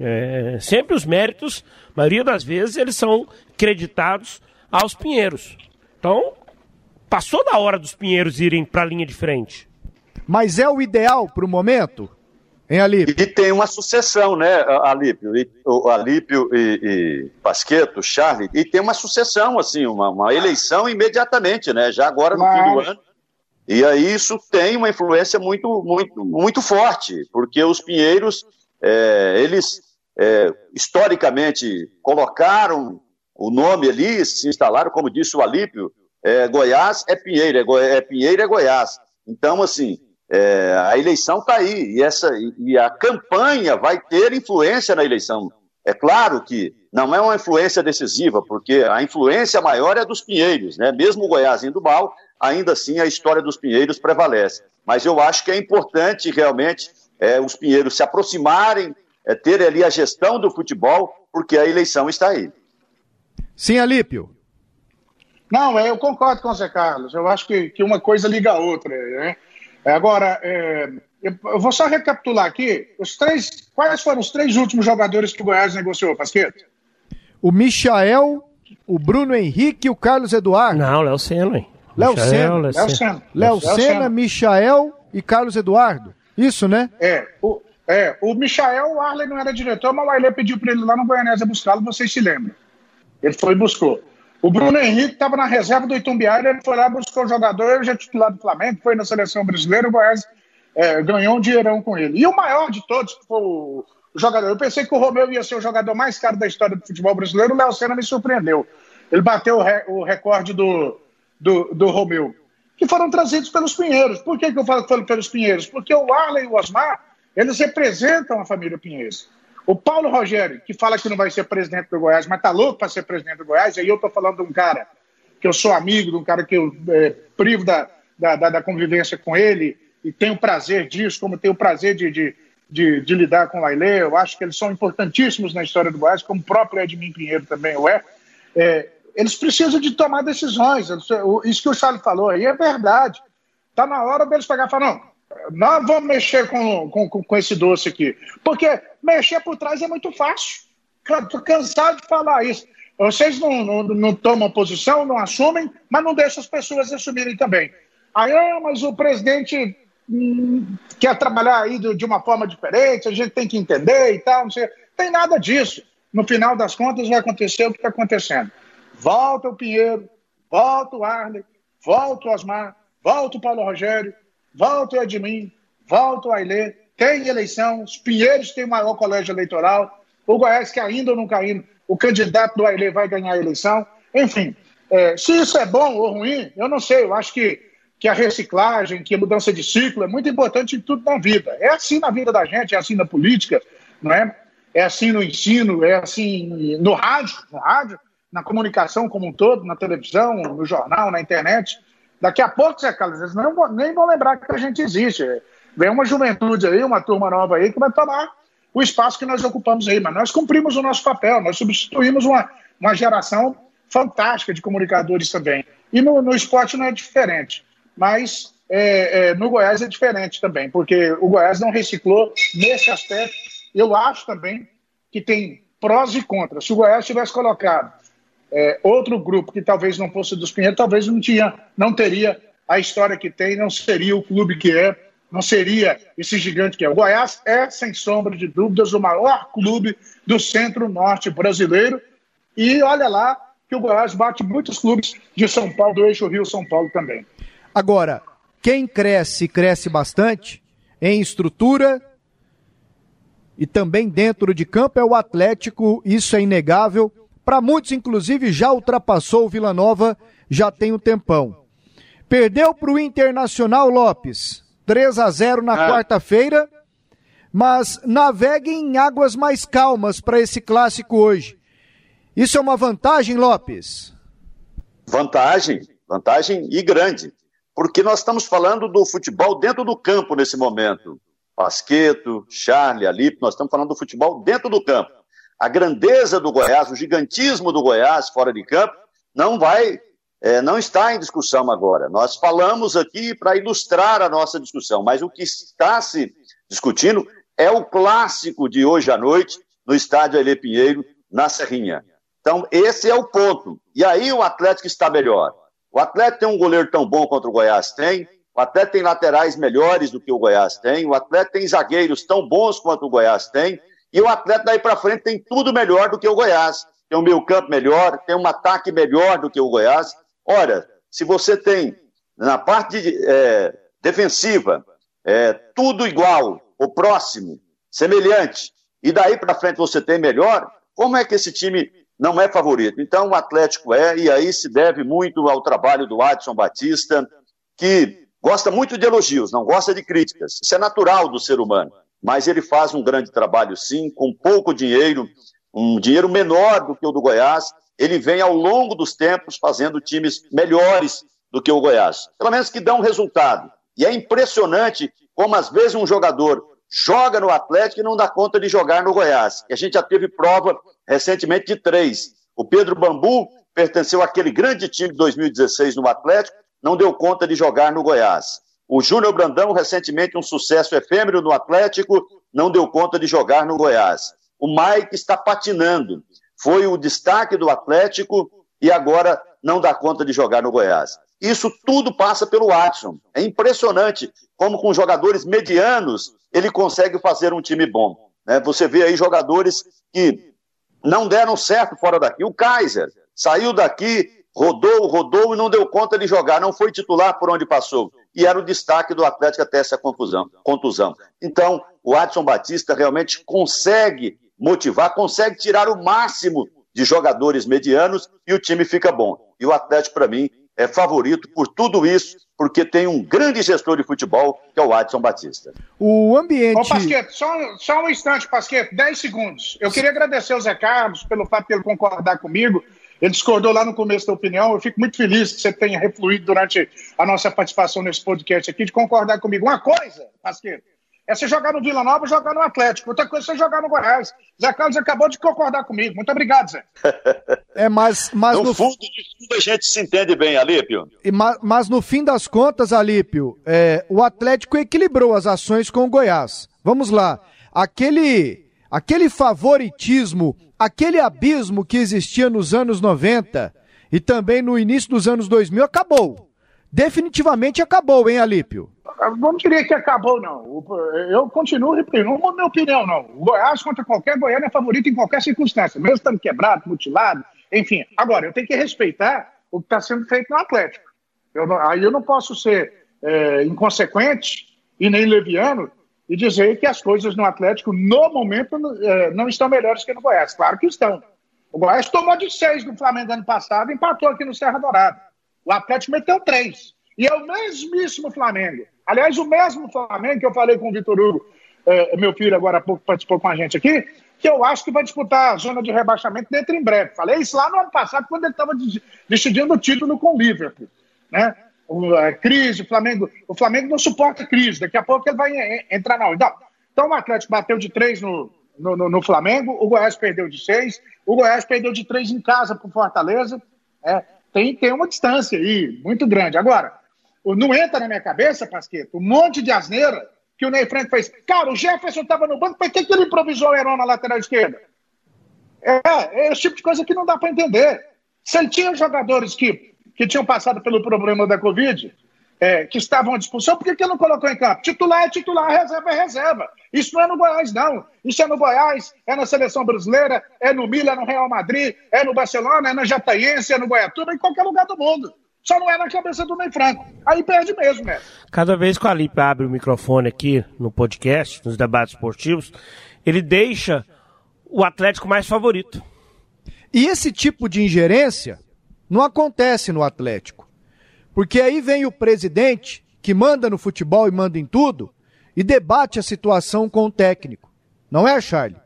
Speaker 5: É, sempre os méritos, maioria das vezes, eles são creditados aos Pinheiros. Então, passou da hora dos Pinheiros irem para a linha de frente.
Speaker 4: Mas é o ideal para o momento? Hein, Alípio?
Speaker 6: E tem uma sucessão, né, Alípio? E, o Alípio e, e Pasqueto, Charlie, e tem uma sucessão, assim, uma, uma eleição imediatamente, né? Já agora no fim do ano. E aí isso tem uma influência muito, muito, muito forte, porque os Pinheiros, é, eles é, historicamente colocaram o nome ali, se instalaram, como disse o Alípio, é, Goiás é Pinheiro, é, é Pinheiro é Goiás. Então, assim, é, a eleição está aí, e, essa, e a campanha vai ter influência na eleição. É claro que não é uma influência decisiva, porque a influência maior é dos Pinheiros, né? Mesmo o Goiás indo mal, ainda assim a história dos Pinheiros prevalece. Mas eu acho que é importante realmente é, os Pinheiros se aproximarem, é, terem ali a gestão do futebol, porque a eleição está aí.
Speaker 4: Sim, Alípio.
Speaker 7: Não, é, eu concordo com o Zé Carlos. Eu acho que, que uma coisa liga a outra. Né? É, agora, é, eu vou só recapitular aqui. Os três, quais foram os três últimos jogadores que o Goiás negociou, Pasqueto?
Speaker 4: O Michael, o Bruno Henrique e o Carlos Eduardo.
Speaker 5: Não, Léo Senna, hein?
Speaker 4: Léo Senna. Léo Senna. Léo Senna, Michael e Carlos Eduardo. Isso, né?
Speaker 7: É. O, é, o Michael, o Arley não era diretor, mas o Ailê pediu para ele lá no Goianésia buscá-lo, vocês se lembram. Ele foi e buscou. O Bruno Henrique estava na reserva do Itumbiara, ele foi lá, buscou o jogador, ele já titular do Flamengo, foi na seleção brasileira, o Goiás é, ganhou um dinheirão com ele. E o maior de todos, foi o jogador, eu pensei que o Romeu ia ser o jogador mais caro da história do futebol brasileiro, o Léo Senna me surpreendeu. Ele bateu o, re, o recorde do, do, do Romeu, que foram trazidos pelos Pinheiros. Por que, que eu falo que foram pelos Pinheiros? Porque o Arley e o Osmar, eles representam a família Pinheiros. O Paulo Rogério, que fala que não vai ser presidente do Goiás, mas tá louco para ser presidente do Goiás, aí eu tô falando de um cara que eu sou amigo, de um cara que eu é, privo da, da, da, convivência com ele e tenho prazer disso, como tenho prazer de, de, de, de lidar com o Ailê. Eu acho que eles são importantíssimos na história do Goiás, como o próprio Edmin Pinheiro também o é. é eles precisam de tomar decisões. Isso que o Charles falou aí é verdade. Está na hora deles pegar e falar, não, nós vamos mexer com, com, com esse doce aqui. Porque mexer por trás é muito fácil. Estou cansado de falar isso. Vocês não, não, não, tomam posição, não assumem, mas não deixam as pessoas assumirem também. Aí, ah, mas o presidente hum, quer trabalhar aí de, uma forma diferente, a gente tem que entender e tal, não sei. Tem nada disso. No final das contas, vai acontecer o que está acontecendo. Volta o Pinheiro, volta o Arley, volta o Osmar, volta o Paulo Rogério, volta o Edmin, volta o Ailê, tem eleição, os Pinheiros têm o maior colégio eleitoral, o Goiás que ainda não caindo, o candidato do Ailê vai ganhar a eleição. Enfim, é, se isso é bom ou ruim, eu não sei. Eu acho que, que a reciclagem, que a mudança de ciclo é muito importante em tudo na vida. É assim na vida da gente, é assim na política, não é? É assim no ensino, é assim no rádio, no rádio, na comunicação como um todo, na televisão, no jornal, na internet. Daqui a pouco, Zé Carlos, eles não, nem vão lembrar que a gente existe. Vem uma juventude aí, uma turma nova aí, que vai tomar o espaço que nós ocupamos aí. Mas nós cumprimos o nosso papel, nós substituímos uma, uma geração fantástica de comunicadores também. E no, no esporte não é diferente. Mas é, é, no Goiás é diferente também, porque o Goiás não reciclou nesse aspecto. Eu acho também que tem prós e contras. Se o Goiás tivesse colocado é, outro grupo que talvez não fosse dos Pinheiros, talvez não, tinha, não teria a história que tem, não seria o clube que é, não seria esse gigante que é. O Goiás é, sem sombra de dúvidas, o maior clube do centro-norte brasileiro. E olha lá que o Goiás bate muitos clubes de São Paulo, do eixo Rio-São Paulo também.
Speaker 4: Agora, quem cresce, cresce bastante em estrutura e também dentro de campo é o Atlético, isso é inegável. Para muitos, inclusive, já ultrapassou o Vila Nova, já tem um tempão. Perdeu para o Internacional Lopes, 3 a 0 na ah. quarta-feira, mas navegue em águas mais calmas para esse clássico hoje. Isso é uma vantagem, Lopes?
Speaker 6: Vantagem, vantagem e grande, porque nós estamos falando do futebol dentro do campo nesse momento. Pasqueto, Charlie, Alipe, nós estamos falando do futebol dentro do campo a grandeza do Goiás, o gigantismo do Goiás fora de campo, não vai, é, não está em discussão agora. Nós falamos aqui para ilustrar a nossa discussão, mas o que está se discutindo é o clássico de hoje à noite no estádio Ele Pinheiro, na Serrinha. Então, esse é o ponto. E aí o Atlético está melhor. O Atlético tem um goleiro tão bom quanto o Goiás tem, o Atlético tem laterais melhores do que o Goiás tem, o Atlético tem zagueiros tão bons quanto o Goiás tem, e o Atlético daí para frente tem tudo melhor do que o Goiás. Tem um meio campo melhor, tem um ataque melhor do que o Goiás. Ora, se você tem na parte é, defensiva é, tudo igual, ou próximo, semelhante, e daí para frente você tem melhor, como é que esse time não é favorito? Então o Atlético é, e aí se deve muito ao trabalho do Adson Batista, que gosta muito de elogios, não gosta de críticas. Isso é natural do ser humano mas ele faz um grande trabalho sim, com pouco dinheiro, um dinheiro menor do que o do Goiás. Ele vem ao longo dos tempos fazendo times melhores do que o Goiás, pelo menos que dão resultado. E é impressionante como às vezes um jogador joga no Atlético e não dá conta de jogar no Goiás. E a gente já teve prova recentemente de três. O Pedro Bambu pertenceu àquele grande time de 2016 no Atlético, não deu conta de jogar no Goiás. O Júnior Brandão, recentemente um sucesso efêmero no Atlético, não deu conta de jogar no Goiás. O Mike está patinando. Foi o destaque do Atlético e agora não dá conta de jogar no Goiás. Isso tudo passa pelo Watson. É impressionante como com jogadores medianos ele consegue fazer um time bom. Né? Você vê aí jogadores que não deram certo fora daqui. O Kaiser saiu daqui, rodou, rodou e não deu conta de jogar, não foi titular por onde passou. E era o destaque do Atlético até essa confusão, contusão. Então, o Adson Batista realmente consegue motivar, consegue tirar o máximo de jogadores medianos e o time fica bom. E o Atlético, para mim, é favorito por tudo isso, porque tem um grande gestor de futebol, que é o Adson Batista.
Speaker 7: O ambiente. Ô, Pasqueto, só, só um instante, Pasqueto, 10 segundos. Eu queria agradecer ao Zé Carlos pelo fato de ele concordar comigo. Ele discordou lá no começo da opinião. Eu fico muito feliz que você tenha refluído durante a nossa participação nesse podcast aqui, de concordar comigo. Uma coisa, Pasqueto, é você jogar no Vila Nova jogar no Atlético. Outra coisa é você jogar no Goiás. Zé Carlos acabou de concordar comigo. Muito obrigado, Zé.
Speaker 4: É, mas, mas
Speaker 6: no, no fundo de tudo a gente se entende bem, Alípio.
Speaker 4: E, mas, mas no fim das contas, Alípio, é, o Atlético equilibrou as ações com o Goiás. Vamos lá. Aquele, aquele favoritismo, aquele abismo que existia nos anos 90 e também no início dos anos 2000 acabou. Definitivamente acabou, hein, Alípio?
Speaker 7: não diria que acabou, não. Eu continuo repetindo, não mudo minha opinião, não. O Goiás contra qualquer Goiânia é favorito em qualquer circunstância, mesmo estando quebrado, mutilado, enfim. Agora, eu tenho que respeitar o que está sendo feito no Atlético. Eu aí eu não posso ser é, inconsequente e nem leviano e dizer que as coisas no Atlético, no momento, é, não estão melhores que no Goiás. Claro que estão. O Goiás tomou de seis do Flamengo ano passado empatou aqui no Serra Dourada. O Atlético meteu três. E é o mesmíssimo Flamengo. Aliás, o mesmo Flamengo que eu falei com o Vitor Hugo, é, meu filho agora há pouco participou com a gente aqui, que eu acho que vai disputar a zona de rebaixamento dentro em breve. Falei isso lá no ano passado, quando ele estava decidindo o título com o Liverpool. Né? A crise, o Flamengo, o Flamengo não suporta crise, daqui a pouco ele vai entrar na onda. Então o Atlético bateu de três no, no, no, no Flamengo, o Goiás perdeu de seis, o Goiás perdeu de três em casa para o Fortaleza. É, tem, tem uma distância aí muito grande. Agora, não entra na minha cabeça, Pasqueto, um monte de asneira que o Ney Franco fez. Cara, o Jefferson estava no banco, por que, que ele improvisou o Heron na lateral esquerda? É, é esse tipo de coisa que não dá para entender. Se ele tinha jogadores que, que tinham passado pelo problema da Covid, é, que estavam à disposição, por que, que ele não colocou em campo? Titular é titular, reserva é reserva. Isso não é no Goiás, não. Isso é no Goiás, é na seleção brasileira, é no Milan, é no Real Madrid, é no Barcelona, é na Jataiense, é no Goiatuba, em qualquer lugar do mundo. Só não é na cabeça do Ney Franco. Aí perde mesmo, né?
Speaker 5: Cada vez que o Alipe abre o microfone aqui no podcast, nos debates esportivos, ele deixa o Atlético mais favorito.
Speaker 4: E esse tipo de ingerência não acontece no Atlético. Porque aí vem o presidente, que manda no futebol e manda em tudo, e debate a situação com o técnico. Não é, Charlie?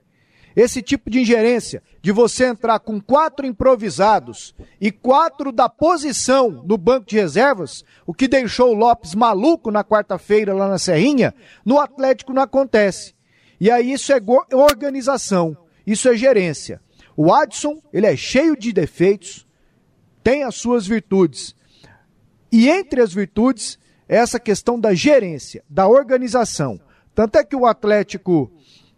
Speaker 4: Esse tipo de ingerência, de você entrar com quatro improvisados e quatro da posição no banco de reservas, o que deixou o Lopes maluco na quarta-feira lá na Serrinha, no Atlético não acontece. E aí isso é organização, isso é gerência. O Adson, ele é cheio de defeitos, tem as suas virtudes. E entre as virtudes, é essa questão da gerência, da organização. Tanto é que o Atlético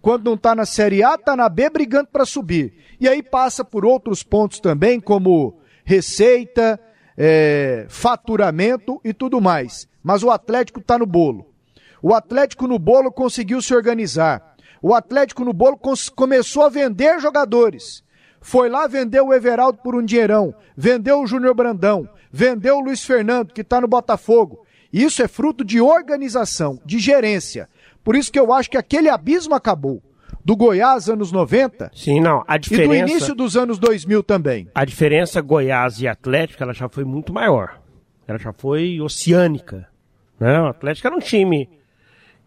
Speaker 4: quando não está na Série A, está na B brigando para subir. E aí passa por outros pontos também, como receita, é, faturamento e tudo mais. Mas o Atlético está no bolo. O Atlético no bolo conseguiu se organizar. O Atlético no bolo começou a vender jogadores. Foi lá, vendeu o Everaldo por um dinheirão, vendeu o Júnior Brandão, vendeu o Luiz Fernando, que está no Botafogo. Isso é fruto de organização, de gerência. Por isso que eu acho que aquele abismo acabou. Do Goiás, anos 90.
Speaker 5: Sim, não. A diferença.
Speaker 4: E do início dos anos 2000 também.
Speaker 5: A diferença Goiás e Atlético, ela já foi muito maior. Ela já foi oceânica. Né? O Atlético era um time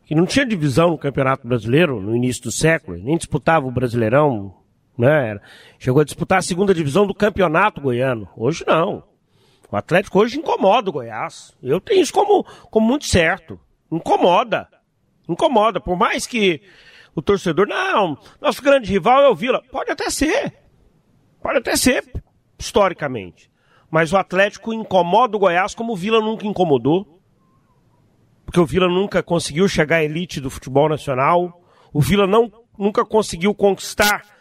Speaker 5: que não tinha divisão no Campeonato Brasileiro no início do século, nem disputava o Brasileirão. Né? Chegou a disputar a segunda divisão do Campeonato Goiano. Hoje não. O Atlético hoje incomoda o Goiás. Eu tenho isso como, como muito certo. Incomoda. Incomoda, por mais que o torcedor, não, nosso grande rival é o Vila. Pode até ser. Pode até ser, historicamente. Mas o Atlético incomoda o Goiás como o Vila nunca incomodou. Porque o Vila nunca conseguiu chegar à elite do futebol nacional. O Vila não, nunca conseguiu conquistar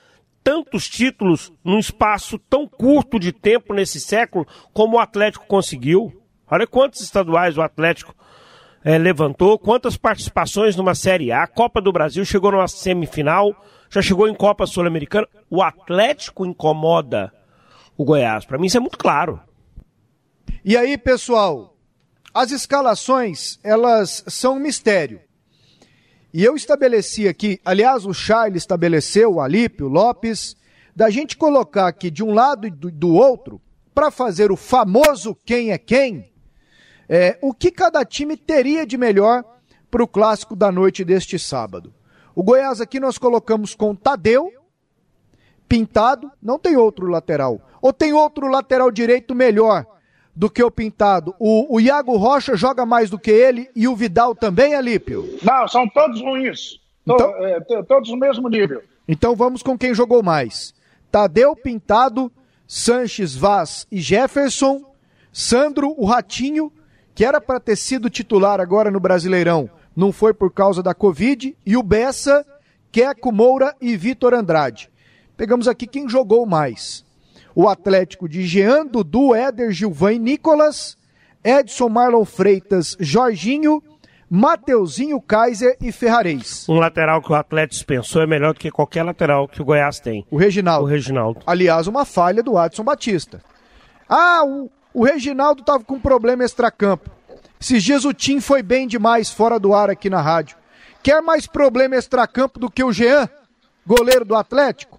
Speaker 5: tantos títulos num espaço tão curto de tempo nesse século como o Atlético conseguiu. Olha quantos estaduais o Atlético é, levantou, quantas participações numa Série A. Copa do Brasil chegou numa semifinal, já chegou em Copa Sul-Americana. O Atlético incomoda o Goiás. Para mim isso é muito claro.
Speaker 4: E aí, pessoal, as escalações, elas são um mistério. E eu estabeleci aqui, aliás, o Charles estabeleceu, o Alípio, o Lopes, da gente colocar aqui de um lado e do, do outro, para fazer o famoso quem é quem, é, o que cada time teria de melhor para o clássico da noite deste sábado. O Goiás aqui nós colocamos com Tadeu, Pintado, não tem outro lateral. Ou tem outro lateral direito melhor do que o Pintado? O, o Iago Rocha joga mais do que ele e o Vidal também, Alípio?
Speaker 7: Não, são todos ruins. Então, é, todos no mesmo nível.
Speaker 4: Então vamos com quem jogou mais. Tadeu, Pintado, Sanches, Vaz e Jefferson, Sandro, o Ratinho, que era para ter sido titular agora no Brasileirão, não foi por causa da Covid, e o Bessa, Queco Moura e Vitor Andrade. Pegamos aqui quem jogou mais. O Atlético de Jean, Dudu, Éder, Gilvan e Nicolas, Edson Marlon Freitas, Jorginho, Mateuzinho, Kaiser e Ferrarez.
Speaker 5: Um lateral que o Atlético dispensou é melhor do que qualquer lateral que o Goiás tem.
Speaker 4: O Reginaldo.
Speaker 5: O Reginaldo.
Speaker 4: Aliás, uma falha do Adson Batista. Ah, o, o Reginaldo estava com problema extracampo. Esses dias o Tim foi bem demais fora do ar aqui na rádio. Quer mais problema extracampo do que o Jean, goleiro do Atlético?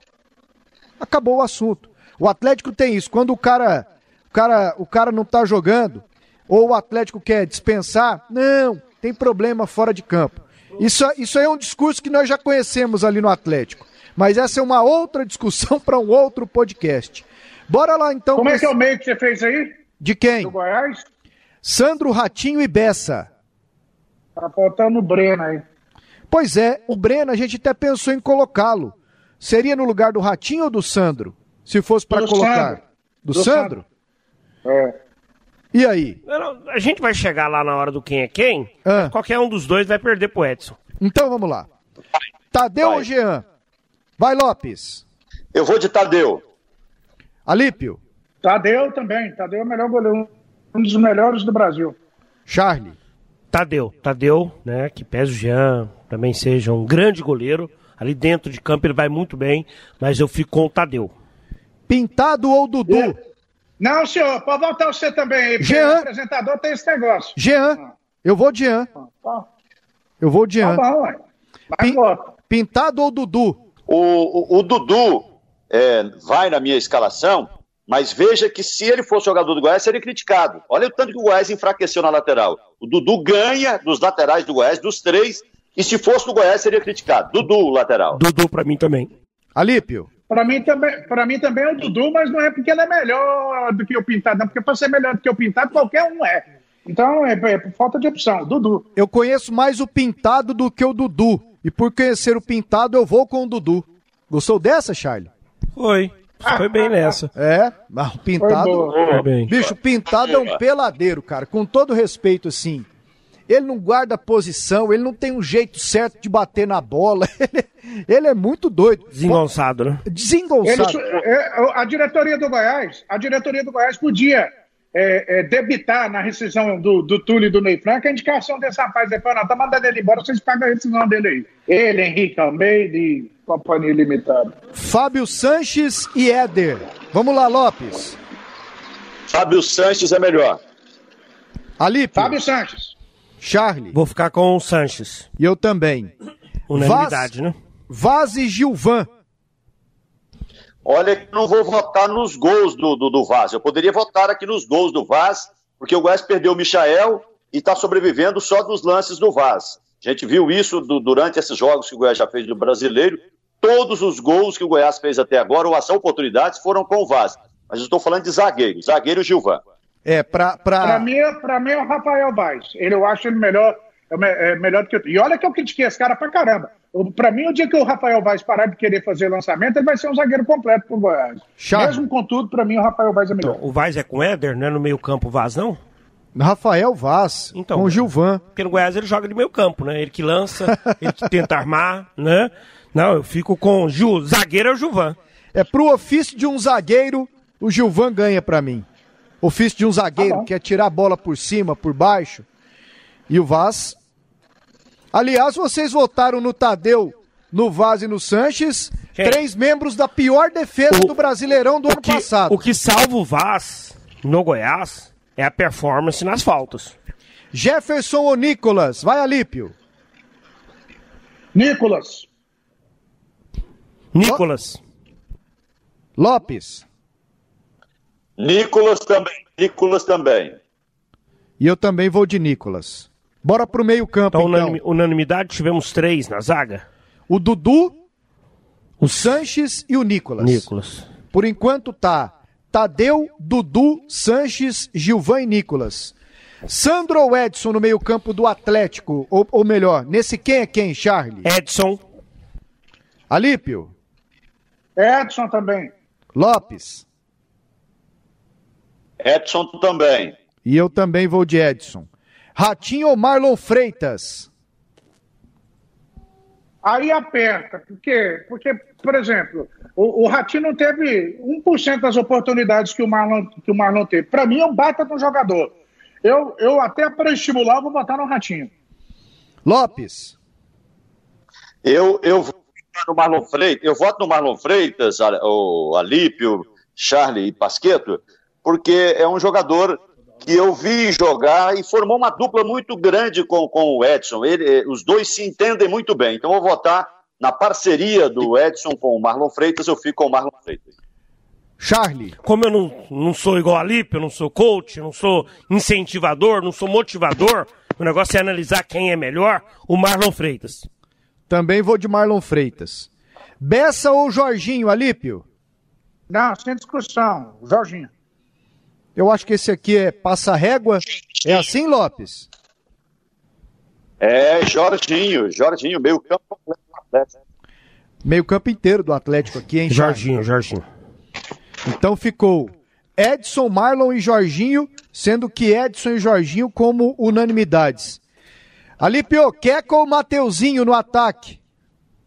Speaker 4: Acabou o assunto. O Atlético tem isso. Quando o cara, o cara, o cara não tá jogando, ou o Atlético quer dispensar, não, tem problema fora de campo. Isso, isso aí é um discurso que nós já conhecemos ali no Atlético. Mas essa é uma outra discussão para um outro podcast. Bora lá então.
Speaker 7: Como é que é o meio que você fez aí?
Speaker 4: De quem?
Speaker 7: Do Goiás?
Speaker 4: Sandro, Ratinho e Bessa.
Speaker 7: Tá faltando o Breno aí.
Speaker 4: Pois é, o Breno a gente até pensou em colocá-lo. Seria no lugar do Ratinho ou do Sandro? Se fosse para colocar. Sandro. Do, do Sandro?
Speaker 7: Sandro? É.
Speaker 4: E aí?
Speaker 5: A gente vai chegar lá na hora do quem é quem. Ah. Qualquer um dos dois vai perder pro Edson.
Speaker 4: Então vamos lá. Tadeu vai. ou Jean? Vai, Lopes.
Speaker 6: Eu vou de Tadeu.
Speaker 4: Alípio.
Speaker 7: Tadeu também. Tadeu é o melhor goleiro um dos melhores do Brasil.
Speaker 4: Charlie.
Speaker 5: Tadeu, Tadeu, né, que pesa o Jean, também seja um grande goleiro. Ali dentro de campo ele vai muito bem, mas eu fico com o Tadeu.
Speaker 4: Pintado ou Dudu?
Speaker 7: Não, senhor, pode voltar você também aí,
Speaker 4: Jean.
Speaker 7: o apresentador tem esse negócio.
Speaker 4: Jean, ah. eu vou de Jean. Ah, Eu vou de Jean.
Speaker 7: Tá bom, ué.
Speaker 4: Pin... Pintado ou Dudu?
Speaker 6: O, o, o Dudu é, vai na minha escalação mas veja que se ele fosse jogador do Goiás, seria criticado. Olha o tanto que o Goiás enfraqueceu na lateral. O Dudu ganha dos laterais do Goiás, dos três, e se fosse do Goiás, seria criticado. Dudu, lateral.
Speaker 5: Dudu, para mim também.
Speaker 4: Alípio.
Speaker 7: Para mim, também, para mim também é o Dudu, mas não é porque ele é melhor do que o Pintado, não. Porque para ser melhor do que o Pintado, qualquer um é. Então, é, é por falta de opção. Dudu.
Speaker 4: Eu conheço mais o Pintado do que o Dudu. E por conhecer o Pintado, eu vou com o Dudu. Gostou dessa, Charlie?
Speaker 5: Foi. Foi bem nessa.
Speaker 4: É, mas o pintado. Foi bem. Bicho, pintado é um peladeiro, cara. Com todo respeito, assim. Ele não guarda posição, ele não tem um jeito certo de bater na bola. Ele, é muito doido.
Speaker 5: Desengonçado, né?
Speaker 7: Desengonçado. Ele, é, a diretoria do Goiás, a diretoria do Goiás podia é, é, debitar na rescisão do, do Túlio e do Ney Franco a indicação desse rapaz. Depois, não, tá mandando ele embora, vocês pagam a rescisão dele aí. Ele, Henrique Almeida e Companhia Limitada.
Speaker 4: Fábio Sanches e Éder. Vamos lá, Lopes.
Speaker 6: Fábio Sanches é melhor.
Speaker 4: Alipe.
Speaker 7: Fábio Sanches.
Speaker 4: Charlie.
Speaker 5: Vou ficar com o Sanches.
Speaker 4: E eu também.
Speaker 5: Unanimidade,
Speaker 4: Vaz,
Speaker 5: né?
Speaker 4: Vaz e Gilvan.
Speaker 6: Olha, não vou votar nos gols do, do, do, Vaz. Eu poderia votar aqui nos gols do Vaz, porque o Goiás perdeu o Michael e está sobrevivendo só dos lances do Vaz. A gente viu isso do, durante esses jogos que o Goiás já fez no brasileiro todos os gols que o Goiás fez até agora, ou as oportunidades, foram com o Vaz. Mas eu estou falando de zagueiro, zagueiro Gilvan.
Speaker 4: É, pra. Pra,
Speaker 7: pra mim, pra mim é o Rafael Vaz. Ele, eu acho ele melhor, é, é melhor do que eu. E olha que eu critiquei esse cara pra caramba. Pra mim, o dia que o Rafael Vaz parar de querer fazer lançamento, ele vai ser um zagueiro completo pro Goiás.
Speaker 4: Chave.
Speaker 7: Mesmo com tudo, pra mim, o Rafael Vaz é melhor.
Speaker 5: Então, o Vaz é com o Éder, não é no meio-campo Vaz, não?
Speaker 4: Rafael Vaz, então, com o Gilvan.
Speaker 5: Porque no Goiás ele joga de meio campo, né? Ele que lança, ele que tenta armar, né? Não, eu fico com Ju, zagueiro é o Juvan.
Speaker 4: É pro ofício de um zagueiro, o Gilvan ganha para mim. Ofício de um zagueiro, tá que é tirar a bola por cima, por baixo. E o Vaz. Aliás, vocês votaram no Tadeu, no Vaz e no Sanches, Quem? três membros da pior defesa o, do Brasileirão do ano
Speaker 5: que,
Speaker 4: passado.
Speaker 5: O que salva o Vaz no Goiás é a performance nas faltas.
Speaker 4: Jefferson ou Nicolas? Vai, Alípio.
Speaker 7: Nicolas.
Speaker 5: Nicolas.
Speaker 4: Lopes.
Speaker 6: Nicolas também. Nicolas também.
Speaker 4: E eu também vou de Nicolas. Bora pro meio campo, então.
Speaker 5: então. unanimidade, tivemos três na zaga.
Speaker 4: O Dudu, o Sanches e o Nicolas.
Speaker 5: Nicolas.
Speaker 4: Por enquanto tá Tadeu, Dudu, Sanches, Gilvan e Nicolas. Sandro ou Edson no meio-campo do Atlético? Ou, ou, melhor, nesse quem é quem, Charlie?
Speaker 5: Edson.
Speaker 4: Alípio?
Speaker 7: Edson também.
Speaker 4: Lopes?
Speaker 6: Edson também.
Speaker 4: E eu também vou de Edson. Ratinho ou Marlon Freitas?
Speaker 7: Aí aperta, porque, porque por exemplo, o, o Ratinho não teve 1% das oportunidades que o Marlon, que o Marlon teve. Para mim, é um baita de um jogador. Eu, eu até para estimular, vou botar no Ratinho.
Speaker 4: Lopes.
Speaker 6: Eu, eu vou no Marlon Freitas, eu voto no Marlon Freitas, o Alípio, Charlie e Pasqueto, porque é um jogador que eu vi jogar e formou uma dupla muito grande com, com o Edson. Ele, os dois se entendem muito bem. Então eu vou votar na parceria do Edson com o Marlon Freitas, eu fico com o Marlon Freitas.
Speaker 4: Charlie.
Speaker 5: Como eu não, não sou igual a Lipe, eu não sou coach, não sou incentivador, não sou motivador, o negócio é analisar quem é melhor, o Marlon Freitas.
Speaker 4: Também vou de Marlon Freitas. Bessa ou Jorginho, Alípio?
Speaker 7: Não, sem discussão. Jorginho.
Speaker 4: Eu acho que esse aqui é passa-régua. É assim, Lopes?
Speaker 6: É, Jorginho. Jorginho, meio campo
Speaker 4: Meio campo inteiro do Atlético aqui, hein,
Speaker 5: Jorginho, Jorginho.
Speaker 4: Então ficou Edson, Marlon e Jorginho, sendo que Edson e Jorginho como unanimidades. Alipio, Queca ou Mateuzinho no ataque?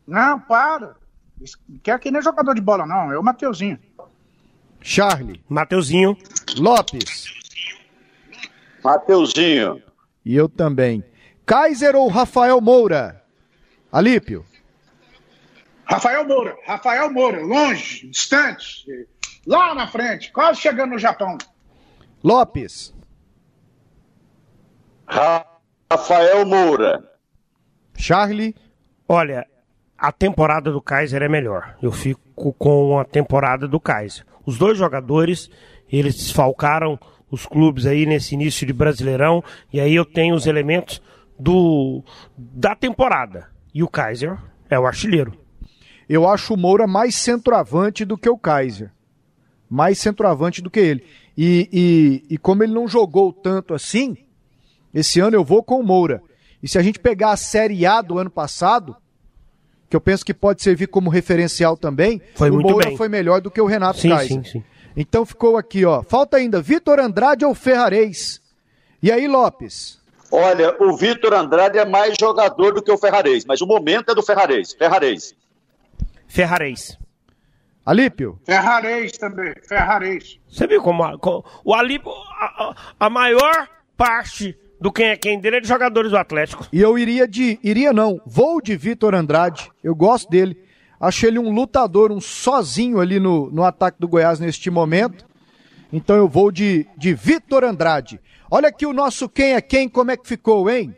Speaker 7: Não, para. Quer que nem jogador de bola, não. É o Mateuzinho.
Speaker 4: Charlie.
Speaker 5: Mateuzinho.
Speaker 4: Lopes.
Speaker 6: Mateuzinho.
Speaker 4: E eu também. Kaiser ou Rafael Moura? Alípio.
Speaker 7: Rafael Moura. Rafael Moura. Longe, distante. Lá na frente, quase chegando no Japão.
Speaker 4: Lopes.
Speaker 6: Rafael Moura.
Speaker 4: Charlie.
Speaker 5: Olha, a temporada do Kaiser é melhor. Eu fico com a temporada do Kaiser. Os dois jogadores, eles desfalcaram os clubes aí nesse início de Brasileirão, e aí eu tenho os elementos do da temporada. E o Kaiser é o artilheiro.
Speaker 4: Eu acho o Moura mais centroavante do que o Kaiser mais centroavante do que ele. E, e, e como ele não jogou tanto assim, esse ano eu vou com o Moura. E se a gente pegar a Série A do ano passado, que eu penso que pode servir como referencial também,
Speaker 5: foi
Speaker 4: o
Speaker 5: Moura
Speaker 4: bem. foi melhor do que o Renato
Speaker 5: sim,
Speaker 4: Kaiser.
Speaker 5: Sim, sim.
Speaker 4: Então ficou aqui, ó. Falta ainda Vitor Andrade ou Ferrarez? E aí, Lopes?
Speaker 6: Olha, o Vitor Andrade é mais jogador do que o Ferrarez, mas o momento é do Ferrarez. Ferrarez.
Speaker 5: Ferrarez.
Speaker 4: Alípio?
Speaker 7: Ferrarez também, Ferrarez.
Speaker 5: Você viu como, a, como o Alípio, a, a, maior parte do quem é quem dele é de jogadores do Atlético.
Speaker 4: E eu iria de, iria não, vou de Vitor Andrade, eu gosto dele. Acho ele um lutador, um sozinho ali no, no ataque do Goiás neste momento. Então eu vou de, de Vitor Andrade. Olha aqui o nosso quem é quem, como é que ficou, hein?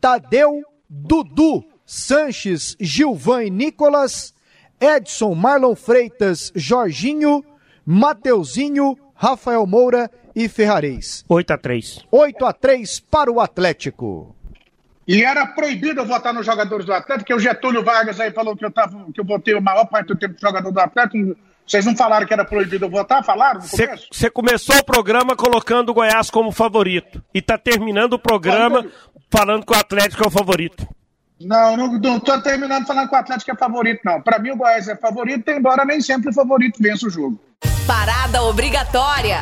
Speaker 4: Tadeu, Dudu, Sanches, Gilvan e Nicolas Edson, Marlon Freitas, Jorginho, Mateuzinho, Rafael Moura e Ferrarez.
Speaker 5: 8 a 3
Speaker 4: 8 a 3 para o Atlético.
Speaker 7: E era proibido votar nos jogadores do Atlético, porque o Getúlio Vargas aí falou que eu, tava, que eu votei a maior parte do tempo de jogador do Atlético. Vocês não falaram que era proibido votar? Falaram
Speaker 5: Você começou o programa colocando o Goiás como favorito. E está terminando o programa falando que o Atlético é o favorito.
Speaker 7: Não, não, não tô terminando falando que o Atlético é favorito, não. Para mim, o Goiás é favorito, embora nem sempre o favorito vença o jogo.
Speaker 2: Parada obrigatória.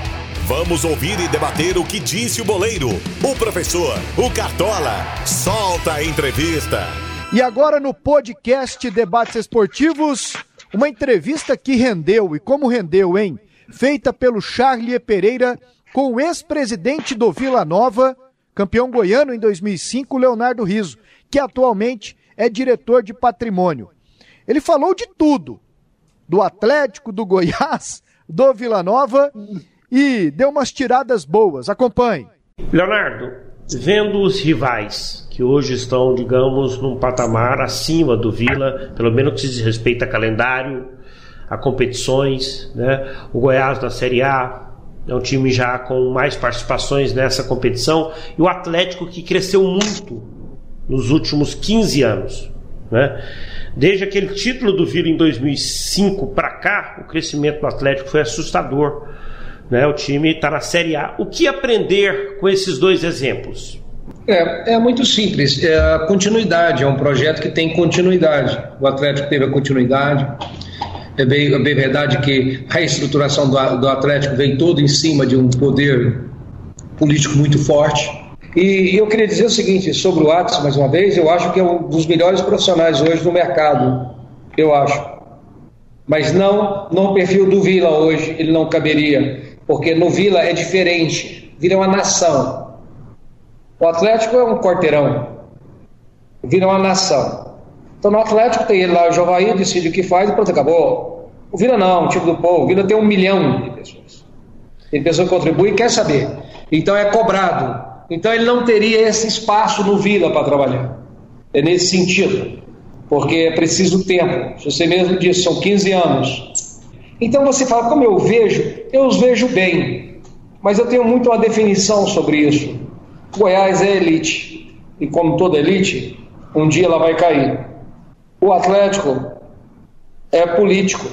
Speaker 1: Vamos ouvir e debater o que disse o boleiro, o professor, o Cartola. Solta a entrevista.
Speaker 4: E agora no podcast Debates Esportivos, Uma entrevista que rendeu, e como rendeu, hein? Feita pelo Charlie Pereira com o ex-presidente do Vila Nova, campeão goiano em 2005, Leonardo Riso, que atualmente é diretor de patrimônio. Ele falou de tudo: do Atlético, do Goiás, do Vila Nova e deu umas tiradas boas. Acompanhe.
Speaker 5: Leonardo, vendo os rivais que hoje estão, digamos, num patamar acima do Vila, pelo menos que se diz respeito a calendário, a competições, né? O Goiás na Série A é um time já com mais participações nessa competição e o Atlético que cresceu muito nos últimos 15 anos, né? Desde aquele título do Vila em 2005 para cá, o crescimento do Atlético foi assustador. Né? O time está na Série A. O que aprender com esses dois exemplos?
Speaker 9: É, é muito simples. É a continuidade, é um projeto que tem continuidade. O Atlético teve a continuidade. É bem, é bem verdade que a reestruturação do, do Atlético vem todo em cima de um poder político muito forte. E eu queria dizer o seguinte sobre o Atos, mais uma vez, eu acho que é um dos melhores profissionais hoje no mercado, eu acho. Mas não no perfil do Vila hoje, ele não caberia, porque no Vila é diferente. Vila é uma nação. O Atlético é um quarteirão. Vila é uma nação. Então no Atlético tem ele lá, o Jovaí, decide o que faz e pronto, acabou. O Vila não, o time do povo. O Vila tem um milhão de pessoas. Tem pessoa que contribui e quer saber. Então é cobrado. Então ele não teria esse espaço no Vila para trabalhar. É nesse sentido. Porque é preciso tempo. Você mesmo disse, são 15 anos. Então você fala, como eu vejo, eu os vejo bem. Mas eu tenho muito uma definição sobre isso. Goiás é elite. E como toda elite, um dia ela vai cair. O Atlético é político.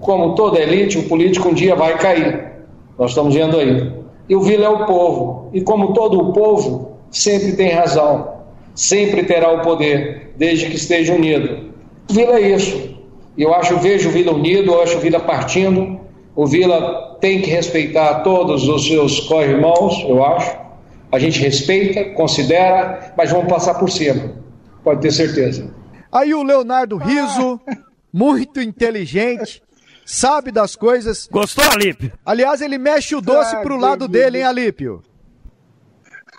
Speaker 9: Como toda elite, o político um dia vai cair. Nós estamos vendo aí. E o Vila é o povo. E como todo o povo, sempre tem razão. Sempre terá o poder, desde que esteja unido. O Vila é isso. Eu acho, vejo o Vila unido, eu acho o Vila partindo. O Vila tem que respeitar todos os seus corre-irmãos, eu acho. A gente respeita, considera, mas vamos passar por cima. Pode ter certeza.
Speaker 4: Aí o Leonardo Riso, muito inteligente, sabe das coisas.
Speaker 5: Gostou, Alípio?
Speaker 4: Aliás, ele mexe o doce ah, pro lado dele, hein, Alípio?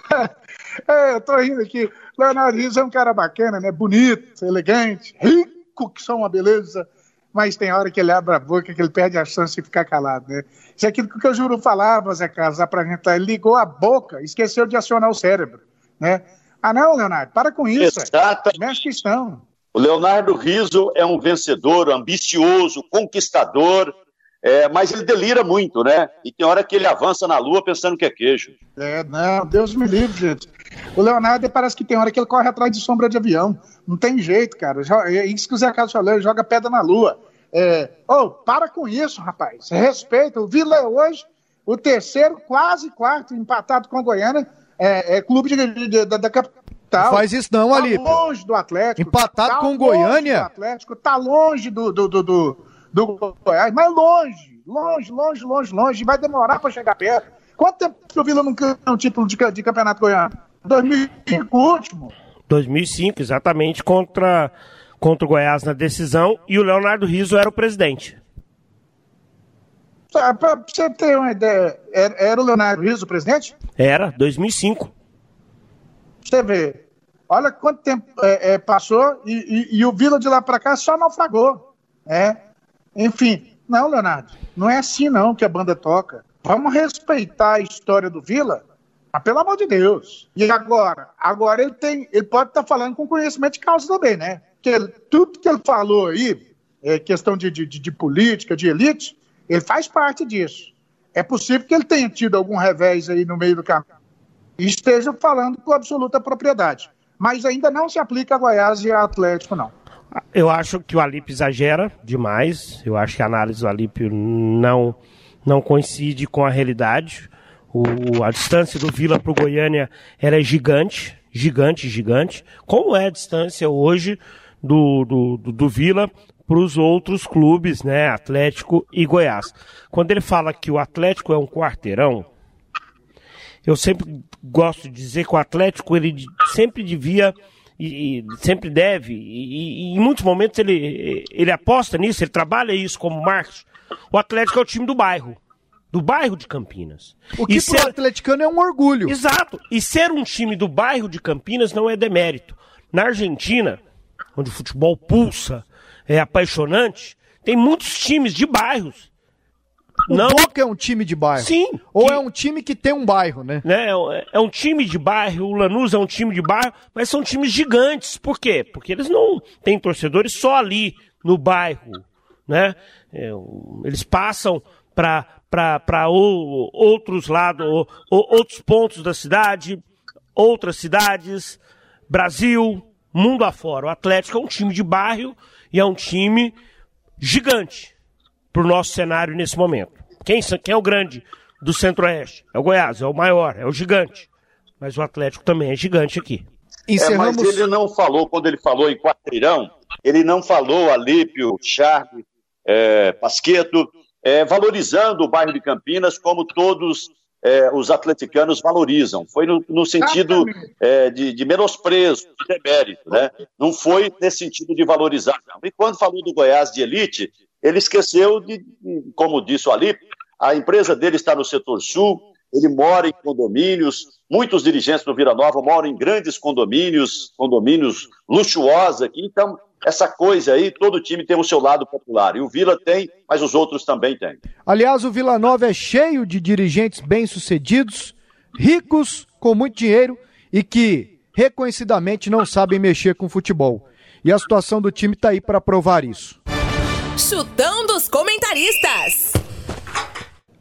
Speaker 7: é, eu tô rindo aqui. Leonardo Riso é um cara bacana, né? Bonito, elegante, rico, que são uma beleza. Mas tem hora que ele abre a boca que ele perde a chance de ficar calado, né? Isso é aquilo que eu juro falava, Zé Carlos, pra gente lá. Ele ligou a boca, esqueceu de acionar o cérebro, né? Ah, não, Leonardo, para com isso. Exato. Mexe questão.
Speaker 6: O Leonardo Riso é um vencedor, ambicioso, conquistador, é, mas ele delira muito, né? E tem hora que ele avança na lua pensando que é queijo.
Speaker 7: É, não, Deus me livre, gente. O Leonardo parece que tem hora que ele corre atrás de sombra de avião. Não tem jeito, cara. É isso que o Zé Carlos falou, ele joga pedra na lua. É, oh, para com isso, rapaz. Respeita. O Vila é hoje o terceiro, quase quarto, empatado com a Goiânia. É, é clube de, de, da, da capital
Speaker 4: Tal. Faz isso não, tá ali.
Speaker 7: longe do Atlético.
Speaker 4: Empatado tá com o Goiânia.
Speaker 7: Do Atlético, tá longe do, do, do, do, do Goiás, mas longe, longe, longe, longe, longe. Vai demorar para chegar perto. Quanto tempo que o Vila não ganhou um título de, de campeonato goiano? 2005, último.
Speaker 5: 2005, exatamente, contra, contra o Goiás na decisão, e o Leonardo Riso era o presidente.
Speaker 7: Para você ter uma ideia, era, era o Leonardo Riso o presidente?
Speaker 5: Era, 2005.
Speaker 7: Você vê, olha quanto tempo é, é, passou e, e, e, o Vila de lá para cá só naufragou. É. Enfim, não, Leonardo, não é assim não que a banda toca. Vamos respeitar a história do Vila, mas pelo amor de Deus. E agora? Agora ele tem, ele pode estar tá falando com conhecimento de causa também, né? Que ele, tudo que ele falou aí, é questão de, de, de política, de elite, ele faz parte disso. É possível que ele tenha tido algum revés aí no meio do caminho esteja falando com absoluta propriedade. Mas ainda não se aplica a Goiás e a Atlético, não.
Speaker 5: Eu acho que o Alípio exagera demais. Eu acho que a análise do Alípio não, não coincide com a realidade. O, a distância do Vila para o Goiânia era gigante, gigante, gigante. Como é a distância hoje do, do, do, do Vila para os outros clubes, né, Atlético e Goiás. Quando ele fala que o Atlético é um quarteirão, eu sempre gosto de dizer que o Atlético ele sempre devia e, e sempre deve, e, e, em muitos momentos ele, ele aposta nisso, ele trabalha isso como marketing. O Atlético é o time do bairro. Do bairro de Campinas.
Speaker 4: O que ser... atleticano é um orgulho.
Speaker 5: Exato. E ser um time do bairro de Campinas não é demérito. Na Argentina, onde o futebol pulsa, é apaixonante, tem muitos times de bairros
Speaker 4: o não... Boca é um time de bairro.
Speaker 5: Sim.
Speaker 4: Ou que... é um time que tem um bairro, né?
Speaker 5: né? É um time de bairro, o Lanús é um time de bairro, mas são times gigantes. Por quê? Porque eles não têm torcedores só ali no bairro, né? É, eles passam para outros lados, ou, outros pontos da cidade, outras cidades, Brasil, mundo afora. O Atlético é um time de bairro e é um time gigante para o nosso cenário nesse momento. Quem, quem é o grande do Centro-Oeste? É o Goiás, é o maior, é o gigante. Mas o Atlético também é gigante aqui.
Speaker 6: Encerramos... É, mas ele não falou, quando ele falou em quarteirão, ele não falou Alípio, Charles, é, Pasqueto, é, valorizando o bairro de Campinas como todos é, os atleticanos valorizam. Foi no, no sentido é, de, de, menosprezo, de demérito, né? Não foi nesse sentido de valorizar. E quando falou do Goiás de elite, ele esqueceu de, como disse o Ali, a empresa dele está no setor sul, ele mora em condomínios, muitos dirigentes do Vila Nova moram em grandes condomínios, condomínios luxuosos aqui, então essa coisa aí, todo time tem o seu lado popular, e o Vila tem, mas os outros também têm.
Speaker 4: Aliás, o Vila Nova é cheio de dirigentes bem-sucedidos, ricos, com muito dinheiro e que reconhecidamente não sabem mexer com futebol. E a situação do time está aí para provar isso.
Speaker 2: Chutão dos comentaristas.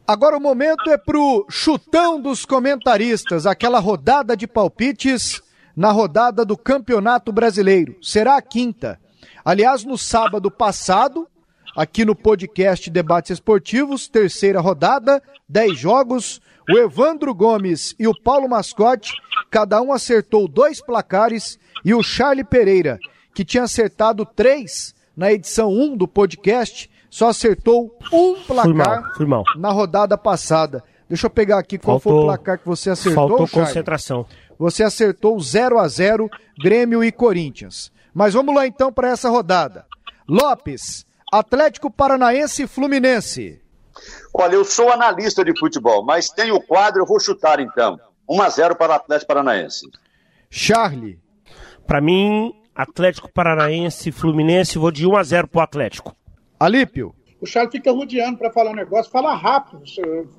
Speaker 4: Agora o momento é pro chutão dos comentaristas, aquela rodada de palpites na rodada do Campeonato Brasileiro. Será a quinta. Aliás, no sábado passado, aqui no podcast Debates Esportivos, terceira rodada, dez jogos, o Evandro Gomes e o Paulo Mascote, cada um acertou dois placares e o Charlie Pereira, que tinha acertado três, na edição 1 do podcast, só acertou um placar fui
Speaker 5: mal, fui mal.
Speaker 4: na rodada passada. Deixa eu pegar aqui qual faltou, foi o placar que você acertou.
Speaker 5: Faltou Charlie. concentração.
Speaker 4: Você acertou 0 a 0 Grêmio e Corinthians. Mas vamos lá então para essa rodada. Lopes, Atlético Paranaense e Fluminense.
Speaker 6: Olha, eu sou analista de futebol, mas tem o quadro, eu vou chutar então. 1 a 0 para o Atlético Paranaense.
Speaker 4: Charlie.
Speaker 5: Para mim, Atlético Paranaense, Fluminense, vou de 1 a 0 pro Atlético.
Speaker 4: Alípio.
Speaker 7: O Charles fica rodeando para falar um negócio, fala rápido,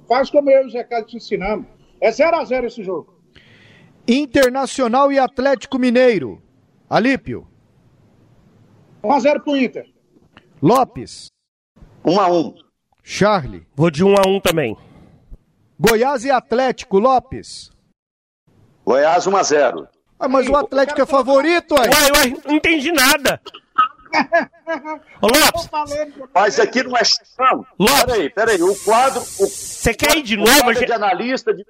Speaker 7: faz como eu e o Zé Carlos te ensinamos. É 0 a 0 esse jogo.
Speaker 4: Internacional e Atlético Mineiro. Alípio.
Speaker 7: 1 a 0 pro Inter.
Speaker 4: Lopes.
Speaker 6: 1 a 1.
Speaker 4: Charlie.
Speaker 5: Vou de 1 a 1 também.
Speaker 4: Goiás e Atlético, Lopes.
Speaker 6: Goiás 1 a 0.
Speaker 4: Ah, mas o Atlético é favorito,
Speaker 5: aí. Ué, ué, não entendi nada. Ô, Lopes.
Speaker 6: Mas aqui não é chão.
Speaker 5: Lopes.
Speaker 6: Peraí, peraí. O quadro.
Speaker 5: Você quer ir de novo? A gente...
Speaker 6: de analista. De...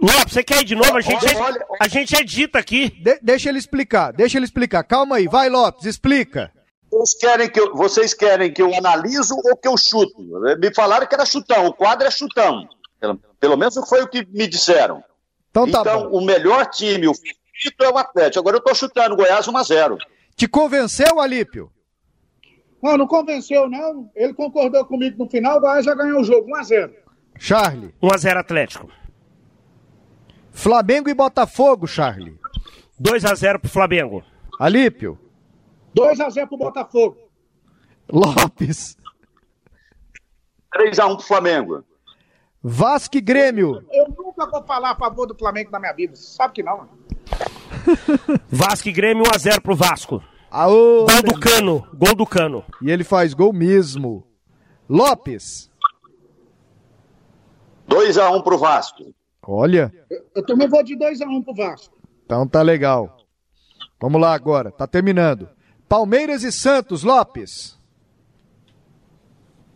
Speaker 5: Lopes, você quer ir de novo? A gente, olha, olha, a gente edita aqui.
Speaker 4: De, deixa ele explicar, deixa ele explicar. Calma aí, vai, Lopes, explica.
Speaker 6: Vocês querem, que eu, vocês querem que eu analiso ou que eu chuto? Me falaram que era chutão, o quadro é chutão. Pelo, pelo menos foi o que me disseram.
Speaker 4: Então, tá
Speaker 6: então
Speaker 4: bom.
Speaker 6: o melhor time, o favorito é o Atlético. Agora eu tô chutando Goiás 1x0.
Speaker 4: Te convenceu, Alípio?
Speaker 7: Não, não convenceu, não. Ele concordou comigo no final, o Goiás já ganhou o jogo, 1x0.
Speaker 4: Charlie.
Speaker 5: 1x0 Atlético.
Speaker 4: Flamengo e Botafogo, Charlie.
Speaker 5: 2x0 pro Flamengo.
Speaker 4: Alípio.
Speaker 7: 2x0 pro Botafogo.
Speaker 4: Lopes.
Speaker 6: 3x1 pro Flamengo.
Speaker 4: Vasco e Grêmio.
Speaker 7: Eu nunca vou falar a favor do Flamengo na minha vida. Você sabe que não.
Speaker 5: Vasco e Grêmio 1x0 pro Vasco.
Speaker 4: Aô,
Speaker 5: gol do Cano, gol do Cano.
Speaker 4: E ele faz gol mesmo. Lopes.
Speaker 6: 2x1 pro Vasco.
Speaker 4: Olha.
Speaker 7: Eu, eu também vou de 2x1 pro Vasco.
Speaker 4: Então tá legal. Vamos lá agora, tá terminando. Palmeiras e Santos, Lopes.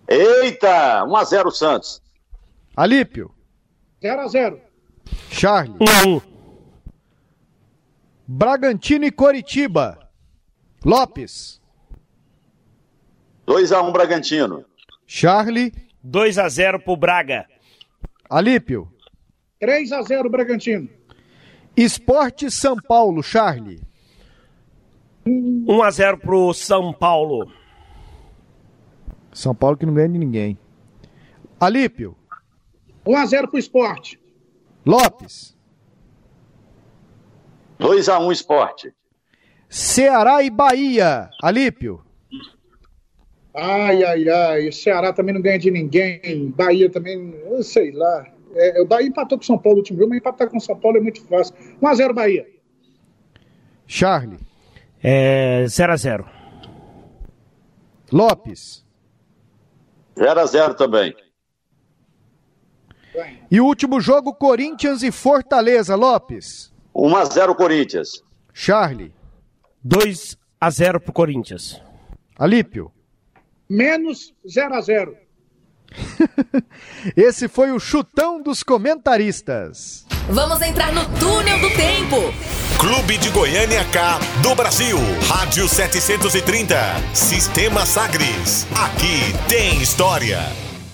Speaker 6: Eita, 1x0 Santos.
Speaker 4: Alípio.
Speaker 7: 0x0.
Speaker 4: Charlie.
Speaker 5: 1x1.
Speaker 4: Bragantino e Coritiba. Lopes.
Speaker 6: 2x1 Bragantino.
Speaker 4: Charlie.
Speaker 5: 2x0 pro Braga.
Speaker 4: Alípio.
Speaker 7: 3x0 Bragantino.
Speaker 4: Esporte São Paulo, Charlie.
Speaker 5: 1 a 0 pro São Paulo.
Speaker 4: São Paulo que não ganha de ninguém. Alípio.
Speaker 7: 1 a 0 pro esporte.
Speaker 4: Lopes.
Speaker 6: 2 a 1 esporte.
Speaker 4: Ceará e Bahia. Alípio.
Speaker 7: Ai, ai, ai. O Ceará também não ganha de ninguém. Bahia também, eu sei lá. É, o Bahia empatou com o São Paulo no último jogo, mas empatar com o São Paulo é muito fácil. 1x0 Bahia.
Speaker 4: Charlie.
Speaker 5: É 0x0.
Speaker 4: Lopes.
Speaker 6: 0x0 também.
Speaker 4: E o último jogo, Corinthians e Fortaleza. Lopes.
Speaker 6: 1x0 Corinthians.
Speaker 4: Charlie.
Speaker 5: 2 a 0 pro Corinthians.
Speaker 4: Alípio.
Speaker 7: Menos 0 a 0
Speaker 4: Esse foi o chutão dos comentaristas.
Speaker 2: Vamos entrar no túnel do tempo.
Speaker 1: Clube de Goiânia K do Brasil. Rádio 730. Sistema Sagres. Aqui tem história.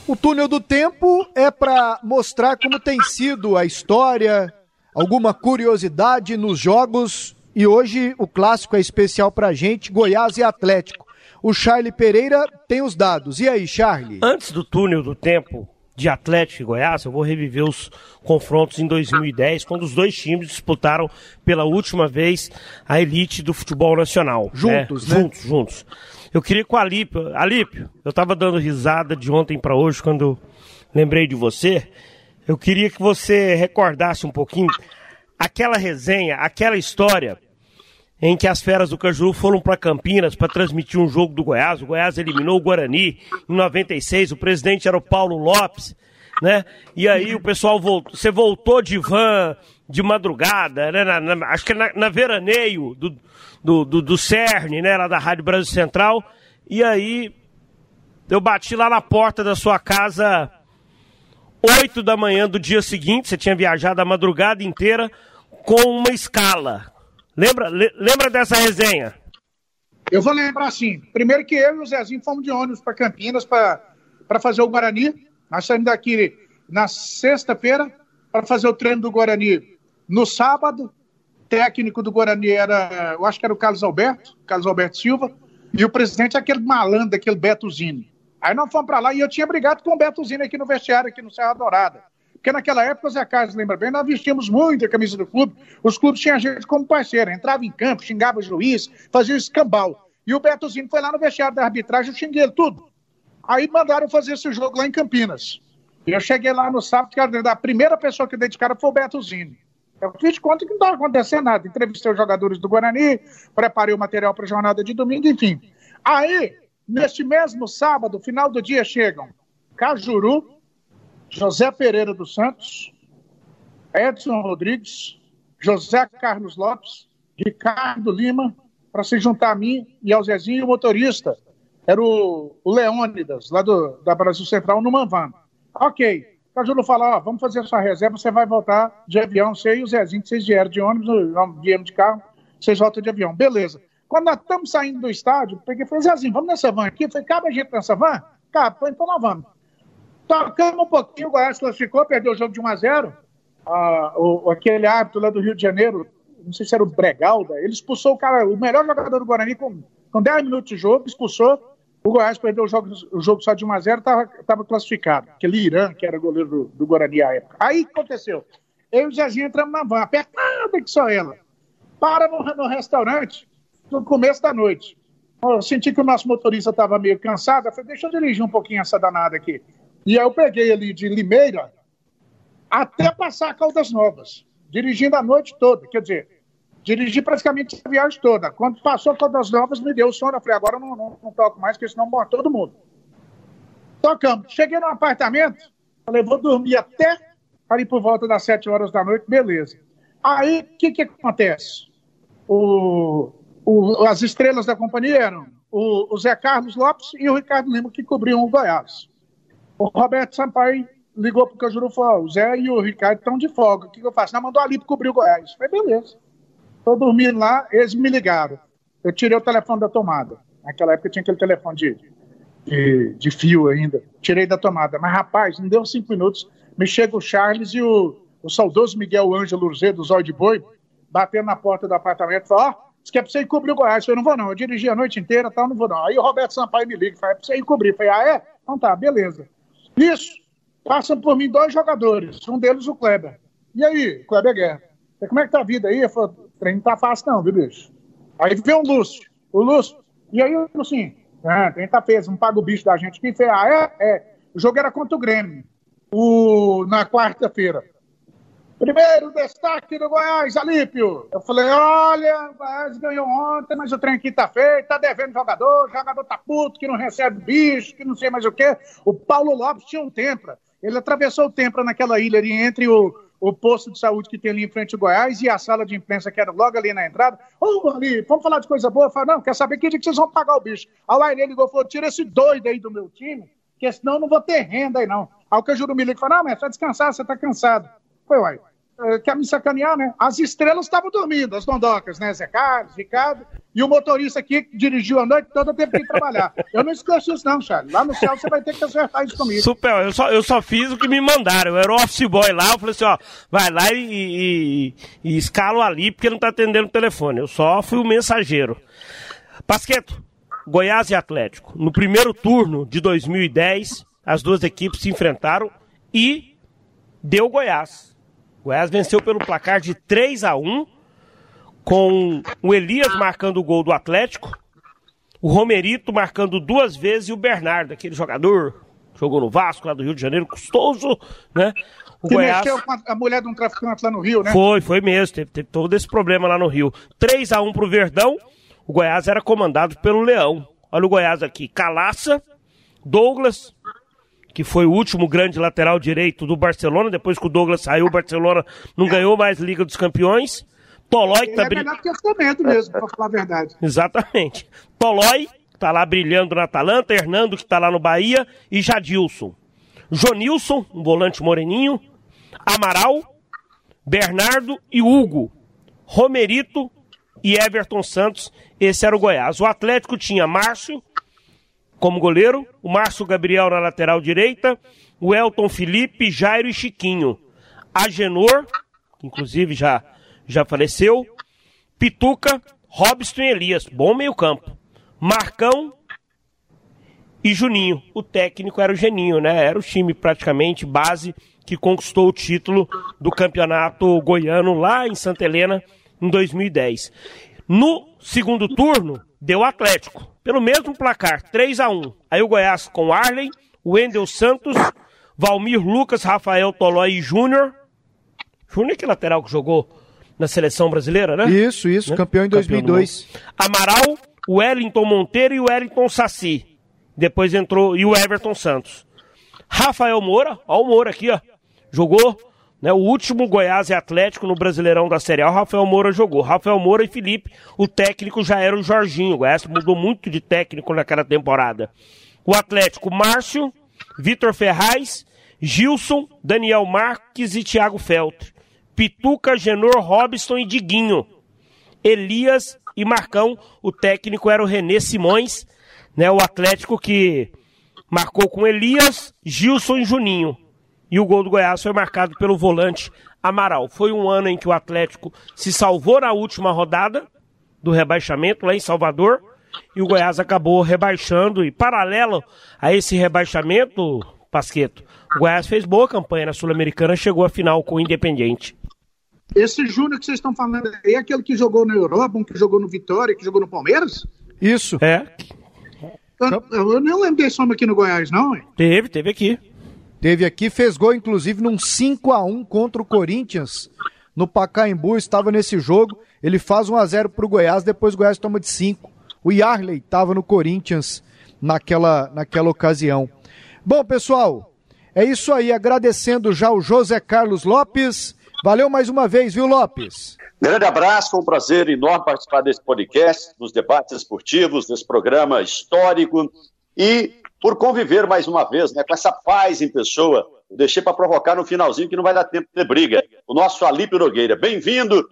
Speaker 4: O túnel do tempo é para mostrar como tem sido a história, alguma curiosidade nos jogos. E hoje o clássico é especial pra gente, Goiás e Atlético. O Charlie Pereira tem os dados. E aí, Charlie?
Speaker 5: Antes do túnel do tempo de Atlético e Goiás, eu vou reviver os confrontos em 2010, quando os dois times disputaram pela última vez a elite do futebol nacional.
Speaker 4: Juntos,
Speaker 5: né?
Speaker 4: né?
Speaker 5: Juntos, juntos. Eu queria com o Alípio. Alípio, eu tava dando risada de ontem para hoje quando eu lembrei de você. Eu queria que você recordasse um pouquinho aquela resenha, aquela história em que as feras do Cajuru foram para Campinas para transmitir um jogo do Goiás. O Goiás eliminou o Guarani em 96. O presidente era o Paulo Lopes, né? E aí o pessoal voltou. Você voltou de van de madrugada, né? Na, na, acho que na, na veraneio do, do, do, do CERN, né? Lá da Rádio Brasil Central. E aí eu bati lá na porta da sua casa. 8 da manhã do dia seguinte, você tinha viajado a madrugada inteira com uma escala. Lembra, le, lembra dessa resenha?
Speaker 7: Eu vou lembrar sim. Primeiro que eu e o Zezinho fomos de ônibus para Campinas para fazer o Guarani. Nós saímos daqui na sexta-feira para fazer o treino do Guarani no sábado. Técnico do Guarani era, eu acho que era o Carlos Alberto, Carlos Alberto Silva, e o presidente aquele malandro, aquele Beto Zini. Aí nós fomos para lá e eu tinha brigado com o Beto Zini aqui no vestiário, aqui no Serra Dourada. Porque naquela época, Zé Carlos lembra bem, nós vestíamos muito a camisa do clube. Os clubes tinham a gente como parceiro, entrava em campo, xingava o juiz, fazia escambau. E o Betozinho foi lá no vestiário da arbitragem, eu xinguei ele tudo. Aí mandaram fazer esse jogo lá em Campinas. Eu cheguei lá no sábado, cara, a primeira pessoa que dedicaram foi o Betozinho. Eu fiz de conta que não estava acontecendo nada. Entrevistei os jogadores do Guarani, preparei o material para a jornada de domingo, enfim. Aí, neste mesmo sábado, final do dia, chegam Cajuru, José Pereira dos Santos, Edson Rodrigues, José Carlos Lopes, Ricardo Lima, para se juntar a mim e ao Zezinho o motorista. Era o, Leônidas, lá do, da Brasil Central, no Manvan. Ok. Cajuru falou, ó, vamos fazer a sua reserva, você vai voltar de avião, você e o Zezinho, que vocês vieram de ônibus, vieram de carro, vocês voltam de avião. Beleza. Quando nós estamos saindo do estádio, peguei e falei, Zezinho, vamos nessa van aqui? Eu falei, cabe a gente nessa van? Cabe, então nós vamos. Tocamos um pouquinho, o Goiás classificou, perdeu o jogo de 1 a 0 ah, o, aquele árbitro lá do Rio de Janeiro, não sei se era o Bregalda, ele expulsou o cara, o melhor jogador do Guarani com, com 10 minutos de jogo, expulsou. O Goiás perdeu o jogo, o jogo só de 1 a 0 estava classificado. Aquele Irã, que era goleiro do, do Guarani à época. Aí o que aconteceu? Eu e o Zezinho entramos na van, apertada que só ela. Para no, no restaurante, no começo da noite. Eu senti que o nosso motorista estava meio cansado. Eu falei, deixa eu dirigir um pouquinho essa danada aqui. E aí eu peguei ali de Limeira até passar a Caldas Novas, dirigindo a noite toda. Quer dizer, dirigi praticamente a viagem toda. Quando passou Caldas Novas, me deu sono. Eu falei, agora eu não, não, não toco mais, porque senão morre todo mundo. Tocamos. Cheguei no apartamento, falei, vou dormir até ali por volta das 7 horas da noite, beleza. Aí, o que, que acontece? O, o, as estrelas da companhia eram o, o Zé Carlos Lopes e o Ricardo Lima, que cobriam o Goiás. O Roberto Sampaio ligou pro Cajuru e falou: o Zé e o Ricardo estão de folga. O que, que eu faço? Não, mandou ali para cobrir o Goiás. Falei, beleza. Estou dormindo lá, eles me ligaram. Eu tirei o telefone da tomada. Naquela época tinha aquele telefone de, de, de fio ainda. Tirei da tomada. Mas, rapaz, não deu cinco minutos. Me chega o Charles e o, o saudoso Miguel Ângelo Luzê, do Zóio de Boi, batendo na porta do apartamento. Falou: ó, Disse que é pra você ir cobrir o Goiás. Eu falei, não vou não, eu dirigi a noite inteira, tal, não vou não. Aí o Roberto Sampaio me liga, fala, é pra você ir cobrir. Eu falei, ah, é? Então tá, beleza. Isso, passam por mim dois jogadores, um deles o Kleber. E aí, Kleber Guerra? Falei, como é que tá a vida aí? Eu falei, o trem não tá fácil não, viu, bicho? Aí veio o Lúcio, o Lúcio, e aí eu assim, ah, trem tá peso, não paga o bicho da gente. Quem fez? Ah, é? É. O jogo era contra o Grêmio, o... na quarta-feira. Primeiro destaque do Goiás, Alípio. Eu falei, olha, o Goiás ganhou ontem, mas o trem aqui tá feio, tá devendo jogador, jogador tá puto, que não recebe bicho, que não sei mais o quê. O Paulo Lopes tinha um tempra. Ele atravessou o tempra naquela ilha ali entre o, o posto de saúde que tem ali em frente ao Goiás e a sala de imprensa que era logo ali na entrada. Ô, oh, vamos falar de coisa boa? Eu falei, não, quer saber que dia que vocês vão pagar o bicho? Aí o Aire ligou e falou, tira esse doido aí do meu time, porque senão eu não vou ter renda aí não. Aí o Cajuru e falou, não, mas é só descansar, você tá cansado. Foi, uai. Eh, quer me sacanear, né? As estrelas estavam dormindo, as dondocas, né? Zé Carlos, Ricardo, e o motorista aqui que dirigiu a noite toda teve que trabalhar. Eu não esqueço isso, não, Charles. Lá no céu você vai ter que acertar isso comigo.
Speaker 5: Super, eu só, eu só fiz o que me mandaram. Eu era o office boy lá, eu falei assim, ó, vai lá e, e, e escalo ali, porque não tá atendendo o telefone. Eu só fui o mensageiro. Pasqueto, Goiás e Atlético. No primeiro turno de 2010, as duas equipes se enfrentaram e deu Goiás. Goiás venceu pelo placar de 3 a 1 com o Elias marcando o gol do Atlético, o Romerito marcando duas vezes e o Bernardo, aquele jogador, jogou no Vasco lá do Rio de Janeiro, custoso, né?
Speaker 7: O que Goiás... mexeu com a mulher de um traficante lá no Rio, né?
Speaker 5: Foi, foi mesmo, teve, teve todo esse problema lá no Rio. 3 a 1 pro Verdão, o Goiás era comandado pelo Leão. Olha o Goiás aqui, Calaça, Douglas, que foi o último grande lateral direito do Barcelona, depois que o Douglas saiu, o Barcelona não ganhou mais Liga dos Campeões. Tolói
Speaker 7: que tá brilhando. É melhor que mesmo, pra falar a verdade.
Speaker 5: Exatamente. Tolói, tá lá brilhando na Atalanta, Hernando, que tá lá no Bahia, e Jadilson. Jonilson, um volante moreninho, Amaral, Bernardo e Hugo. Romerito e Everton Santos, esse era o Goiás. O Atlético tinha Márcio, como goleiro, o Márcio Gabriel na lateral direita, o Elton Felipe, Jairo e Chiquinho. Agenor, que inclusive já, já faleceu, Pituca, Robson e Elias, bom meio campo. Marcão e Juninho. O técnico era o Geninho, né? Era o time praticamente base que conquistou o título do campeonato goiano lá em Santa Helena em 2010. No segundo turno, deu Atlético pelo mesmo placar, 3 a 1 Aí o Goiás com Arley, Wendel Santos, Valmir Lucas, Rafael Tolói e Júnior. Júnior é que lateral que jogou na seleção brasileira, né?
Speaker 4: Isso, isso, né? campeão em 2002.
Speaker 5: Campeão Amaral, Wellington Monteiro e o Wellington Saci. Depois entrou e o Everton Santos. Rafael Moura, ó o Moura aqui, ó. Jogou né, o último Goiás e Atlético no Brasileirão da Série A, o Rafael Moura jogou. Rafael Moura e Felipe, o técnico já era o Jorginho. O Goiás mudou muito de técnico naquela temporada. O Atlético, Márcio, Vitor Ferraz, Gilson, Daniel Marques e Thiago Feltre. Pituca, Genor, Robson e Diguinho. Elias e Marcão, o técnico era o Renê Simões, né, o Atlético que marcou com Elias, Gilson e Juninho. E o gol do Goiás foi marcado pelo volante Amaral. Foi um ano em que o Atlético se salvou na última rodada do rebaixamento lá em Salvador. E o Goiás acabou rebaixando. E paralelo a esse rebaixamento, Pasqueto, o Goiás fez boa campanha na Sul-Americana, chegou à final com o Independiente.
Speaker 7: Esse Júnior que vocês estão falando aí é aquele que jogou na Europa, um que jogou no Vitória, que jogou no Palmeiras?
Speaker 4: Isso.
Speaker 5: É.
Speaker 7: Eu, eu não lembro desse homem aqui no Goiás, não. Hein?
Speaker 5: Teve, teve aqui.
Speaker 4: Teve aqui, fez gol inclusive num 5 a 1 contra o Corinthians no Pacaembu, estava nesse jogo. Ele faz 1 a 0 para o Goiás, depois o Goiás toma de 5. O Yarley estava no Corinthians naquela, naquela ocasião. Bom, pessoal, é isso aí. Agradecendo já o José Carlos Lopes. Valeu mais uma vez, viu, Lopes?
Speaker 6: Grande abraço, foi um prazer enorme participar desse podcast, dos debates esportivos, desse programa histórico. E por conviver mais uma vez né, com essa paz em pessoa. Eu deixei para provocar no finalzinho que não vai dar tempo de briga. O nosso Alípio Nogueira. Bem-vindo,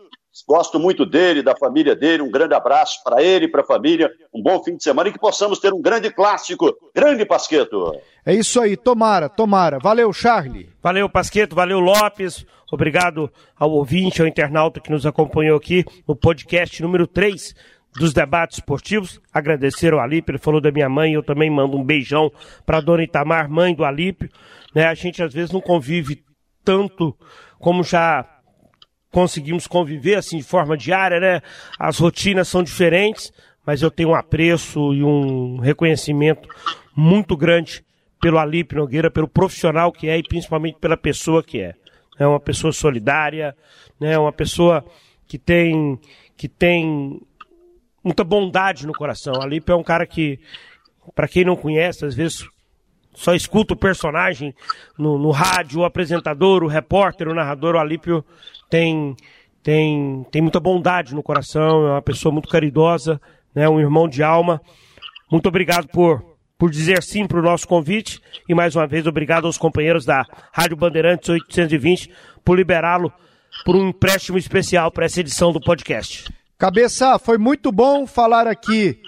Speaker 6: Gosto muito dele, da família dele. Um grande abraço para ele e para a família. Um bom fim de semana e que possamos ter um grande clássico. Grande Pasqueto.
Speaker 4: É isso aí, tomara, tomara. Valeu, Charlie.
Speaker 5: Valeu, Pasqueto. Valeu, Lopes. Obrigado ao ouvinte, ao internauta que nos acompanhou aqui no podcast número 3 dos debates esportivos. Agradecer ao Alípio, ele falou da minha mãe, eu também mando um beijão para dona Itamar, mãe do Alípio. Né? A gente às vezes não convive tanto como já conseguimos conviver assim de forma diária, né? As rotinas são diferentes, mas eu tenho um apreço e um reconhecimento muito grande pelo Alipe Nogueira, pelo profissional que é e principalmente pela pessoa que é. É uma pessoa solidária, né? Uma pessoa que tem que tem muita bondade no coração. Alipe é um cara que, para quem não conhece, às vezes só escuta o personagem no, no rádio, o apresentador, o repórter, o narrador, o Alípio tem, tem, tem muita bondade no coração, é uma pessoa muito caridosa, né, um irmão de alma. Muito obrigado por, por dizer sim para o nosso convite e mais uma vez obrigado aos companheiros da Rádio Bandeirantes 820 por liberá-lo por um empréstimo especial para essa edição do podcast.
Speaker 4: Cabeça, foi muito bom falar aqui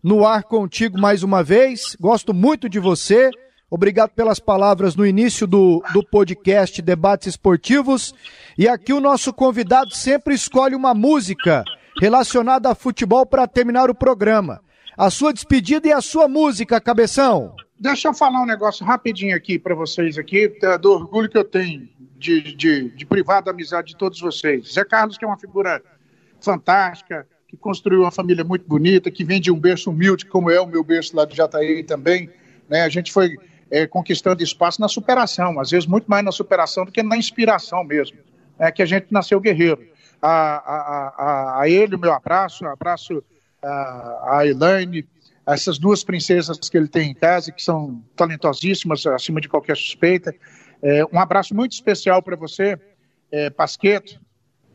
Speaker 4: no ar contigo mais uma vez. Gosto muito de você. Obrigado pelas palavras no início do, do podcast Debates Esportivos. E aqui o nosso convidado sempre escolhe uma música relacionada a futebol para terminar o programa. A sua despedida e a sua música, Cabeção.
Speaker 7: Deixa eu falar um negócio rapidinho aqui para vocês aqui, do orgulho que eu tenho de, de, de privada amizade de todos vocês. Zé Carlos, que é uma figura fantástica, que construiu uma família muito bonita, que vem de um berço humilde, como é o meu berço lá de Jataí também. Né? A gente foi é, conquistando espaço na superação, às vezes muito mais na superação do que na inspiração mesmo, é que a gente nasceu guerreiro. A, a, a, a ele, o meu abraço, abraço a, a Elaine, essas duas princesas que ele tem em casa, que são talentosíssimas, acima de qualquer suspeita. É, um abraço muito especial para você, é, Pasqueto,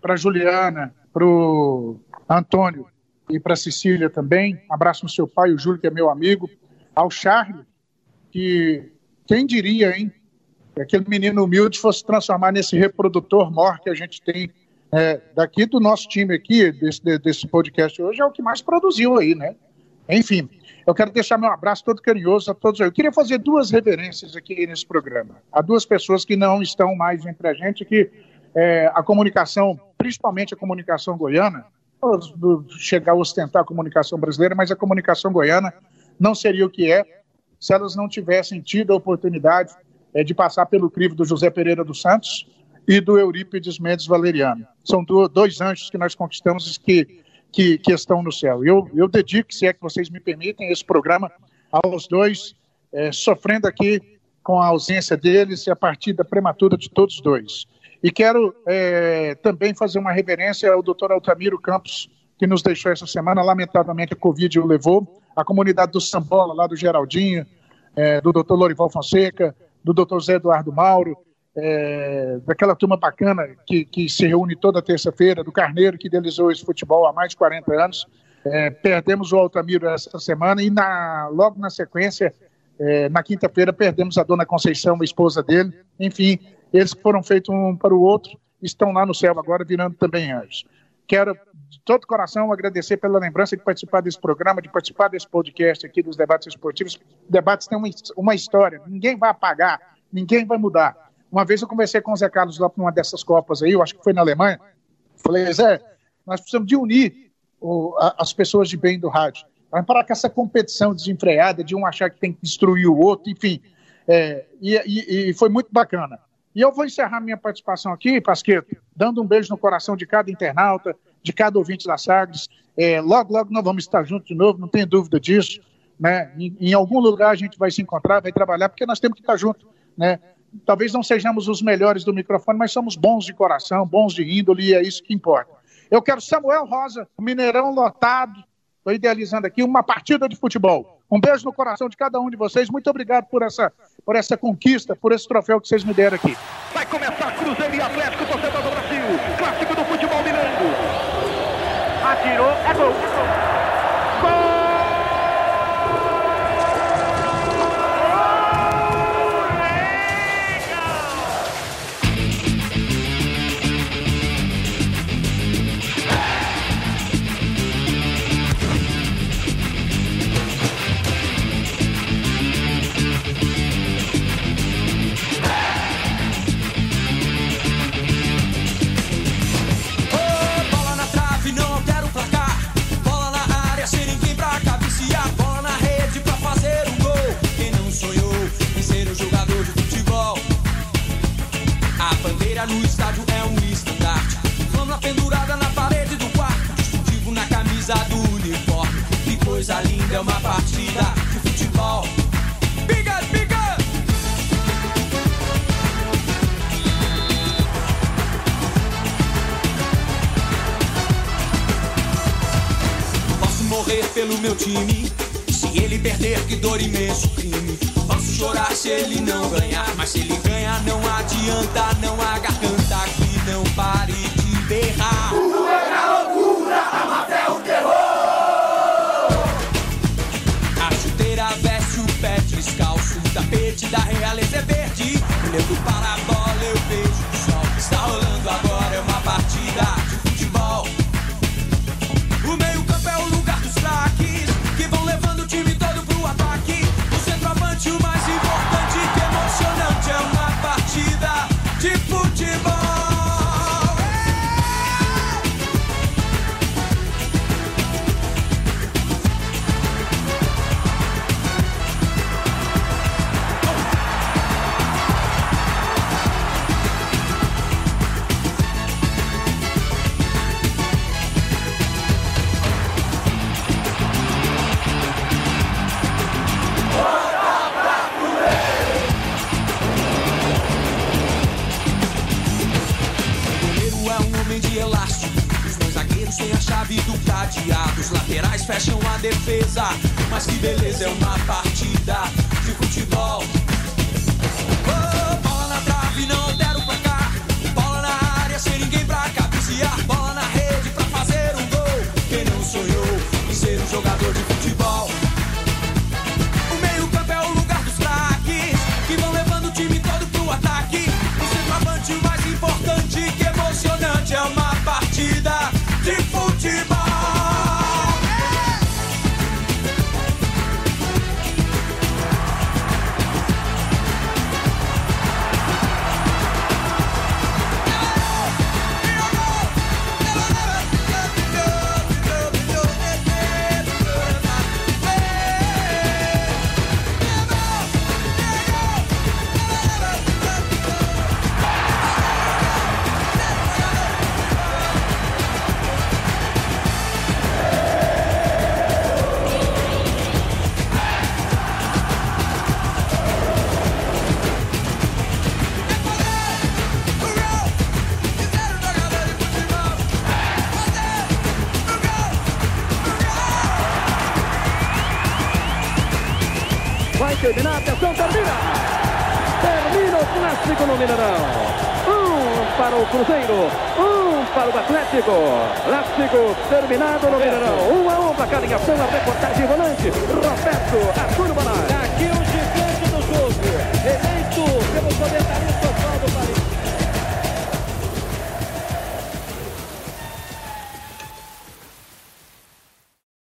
Speaker 7: para Juliana, para o Antônio e para Cecília também. Abraço no seu pai, o Júlio, que é meu amigo. Ao Charlie, que quem diria, hein? Que aquele menino humilde fosse transformar nesse reprodutor maior que a gente tem é, daqui do nosso time aqui, desse, desse podcast hoje, é o que mais produziu aí, né? Enfim, eu quero deixar meu abraço todo carinhoso a todos. Eu queria fazer duas reverências aqui nesse programa. A duas pessoas que não estão mais entre a gente, que é, a comunicação, principalmente a comunicação goiana, chegar a ostentar a comunicação brasileira, mas a comunicação goiana não seria o que é se elas não tivessem tido a oportunidade é, de passar pelo crivo do José Pereira dos Santos e do Eurípides Mendes Valeriano. São do, dois anjos que nós conquistamos que, que, que, estão no céu. Eu, eu dedico, se é que vocês me permitem, esse programa aos dois, é, sofrendo aqui com a ausência deles e a partida prematura de todos dois. E quero é, também fazer uma reverência ao doutor Altamiro Campos, que nos deixou essa semana. Lamentavelmente, a Covid o levou. A comunidade do Sambola, lá do Geraldinho, é, do doutor Lorival Fonseca, do doutor Zé Eduardo Mauro, é, daquela turma bacana que, que se reúne toda terça-feira, do Carneiro, que idealizou esse futebol há mais de 40 anos. É, perdemos o Altamiro essa semana e na, logo na sequência, é, na quinta-feira, perdemos a dona Conceição, a esposa dele. Enfim, eles foram feitos um para o outro, estão lá no céu agora, virando também anjos. Quero, de todo coração, agradecer pela lembrança de participar desse programa, de participar desse podcast aqui dos debates esportivos. Debates têm uma, uma história, ninguém vai apagar, ninguém vai mudar. Uma vez eu conversei com o Zé Carlos lá para uma dessas Copas aí, eu acho que foi na Alemanha. Falei, Zé, nós precisamos de unir o, a, as pessoas de bem do rádio. Para parar com essa competição desenfreada de um achar que tem que destruir o outro, enfim. É, e, e, e foi muito bacana. E eu vou encerrar minha participação aqui, Pasqueto, dando um beijo no coração de cada internauta, de cada ouvinte da Sagres. É, logo, logo nós vamos estar juntos de novo, não tenho dúvida disso. Né? Em, em, algum lugar a gente vai se encontrar, vai trabalhar, porque nós temos que estar juntos. Né? Talvez não sejamos os melhores do microfone, mas somos bons de coração, bons de índole, e é isso que importa. Eu quero Samuel Rosa, Mineirão lotado, estou idealizando aqui, uma partida de futebol. Um beijo no coração de cada um de vocês. Muito obrigado por essa por essa conquista, por esse troféu que vocês me deram aqui.
Speaker 10: Vai começar Cruzeiro e Atlético, no estádio é um estandarte. Flâmula pendurada na parede do quarto. Distintivo na camisa do uniforme.
Speaker 3: Que coisa linda é uma partida de futebol. Biga, biga! Posso morrer pelo meu time. Se ele perder, que dor imenso crime Chorar se ele não ganhar. Mas se ele ganhar, não adianta. Não há garganta que não pare de berrar.
Speaker 11: É a loucura, a mata é o terror.
Speaker 3: A chuteira veste o pé descalço. O tapete da realeza é verde. Olhando para a
Speaker 10: Mineirão. Um para o Cruzeiro, um para o Atlético. Clássico terminado no Mineirão. Um a um para cada ação, a reportagem volante. Roberto Bonatti.
Speaker 12: Aqui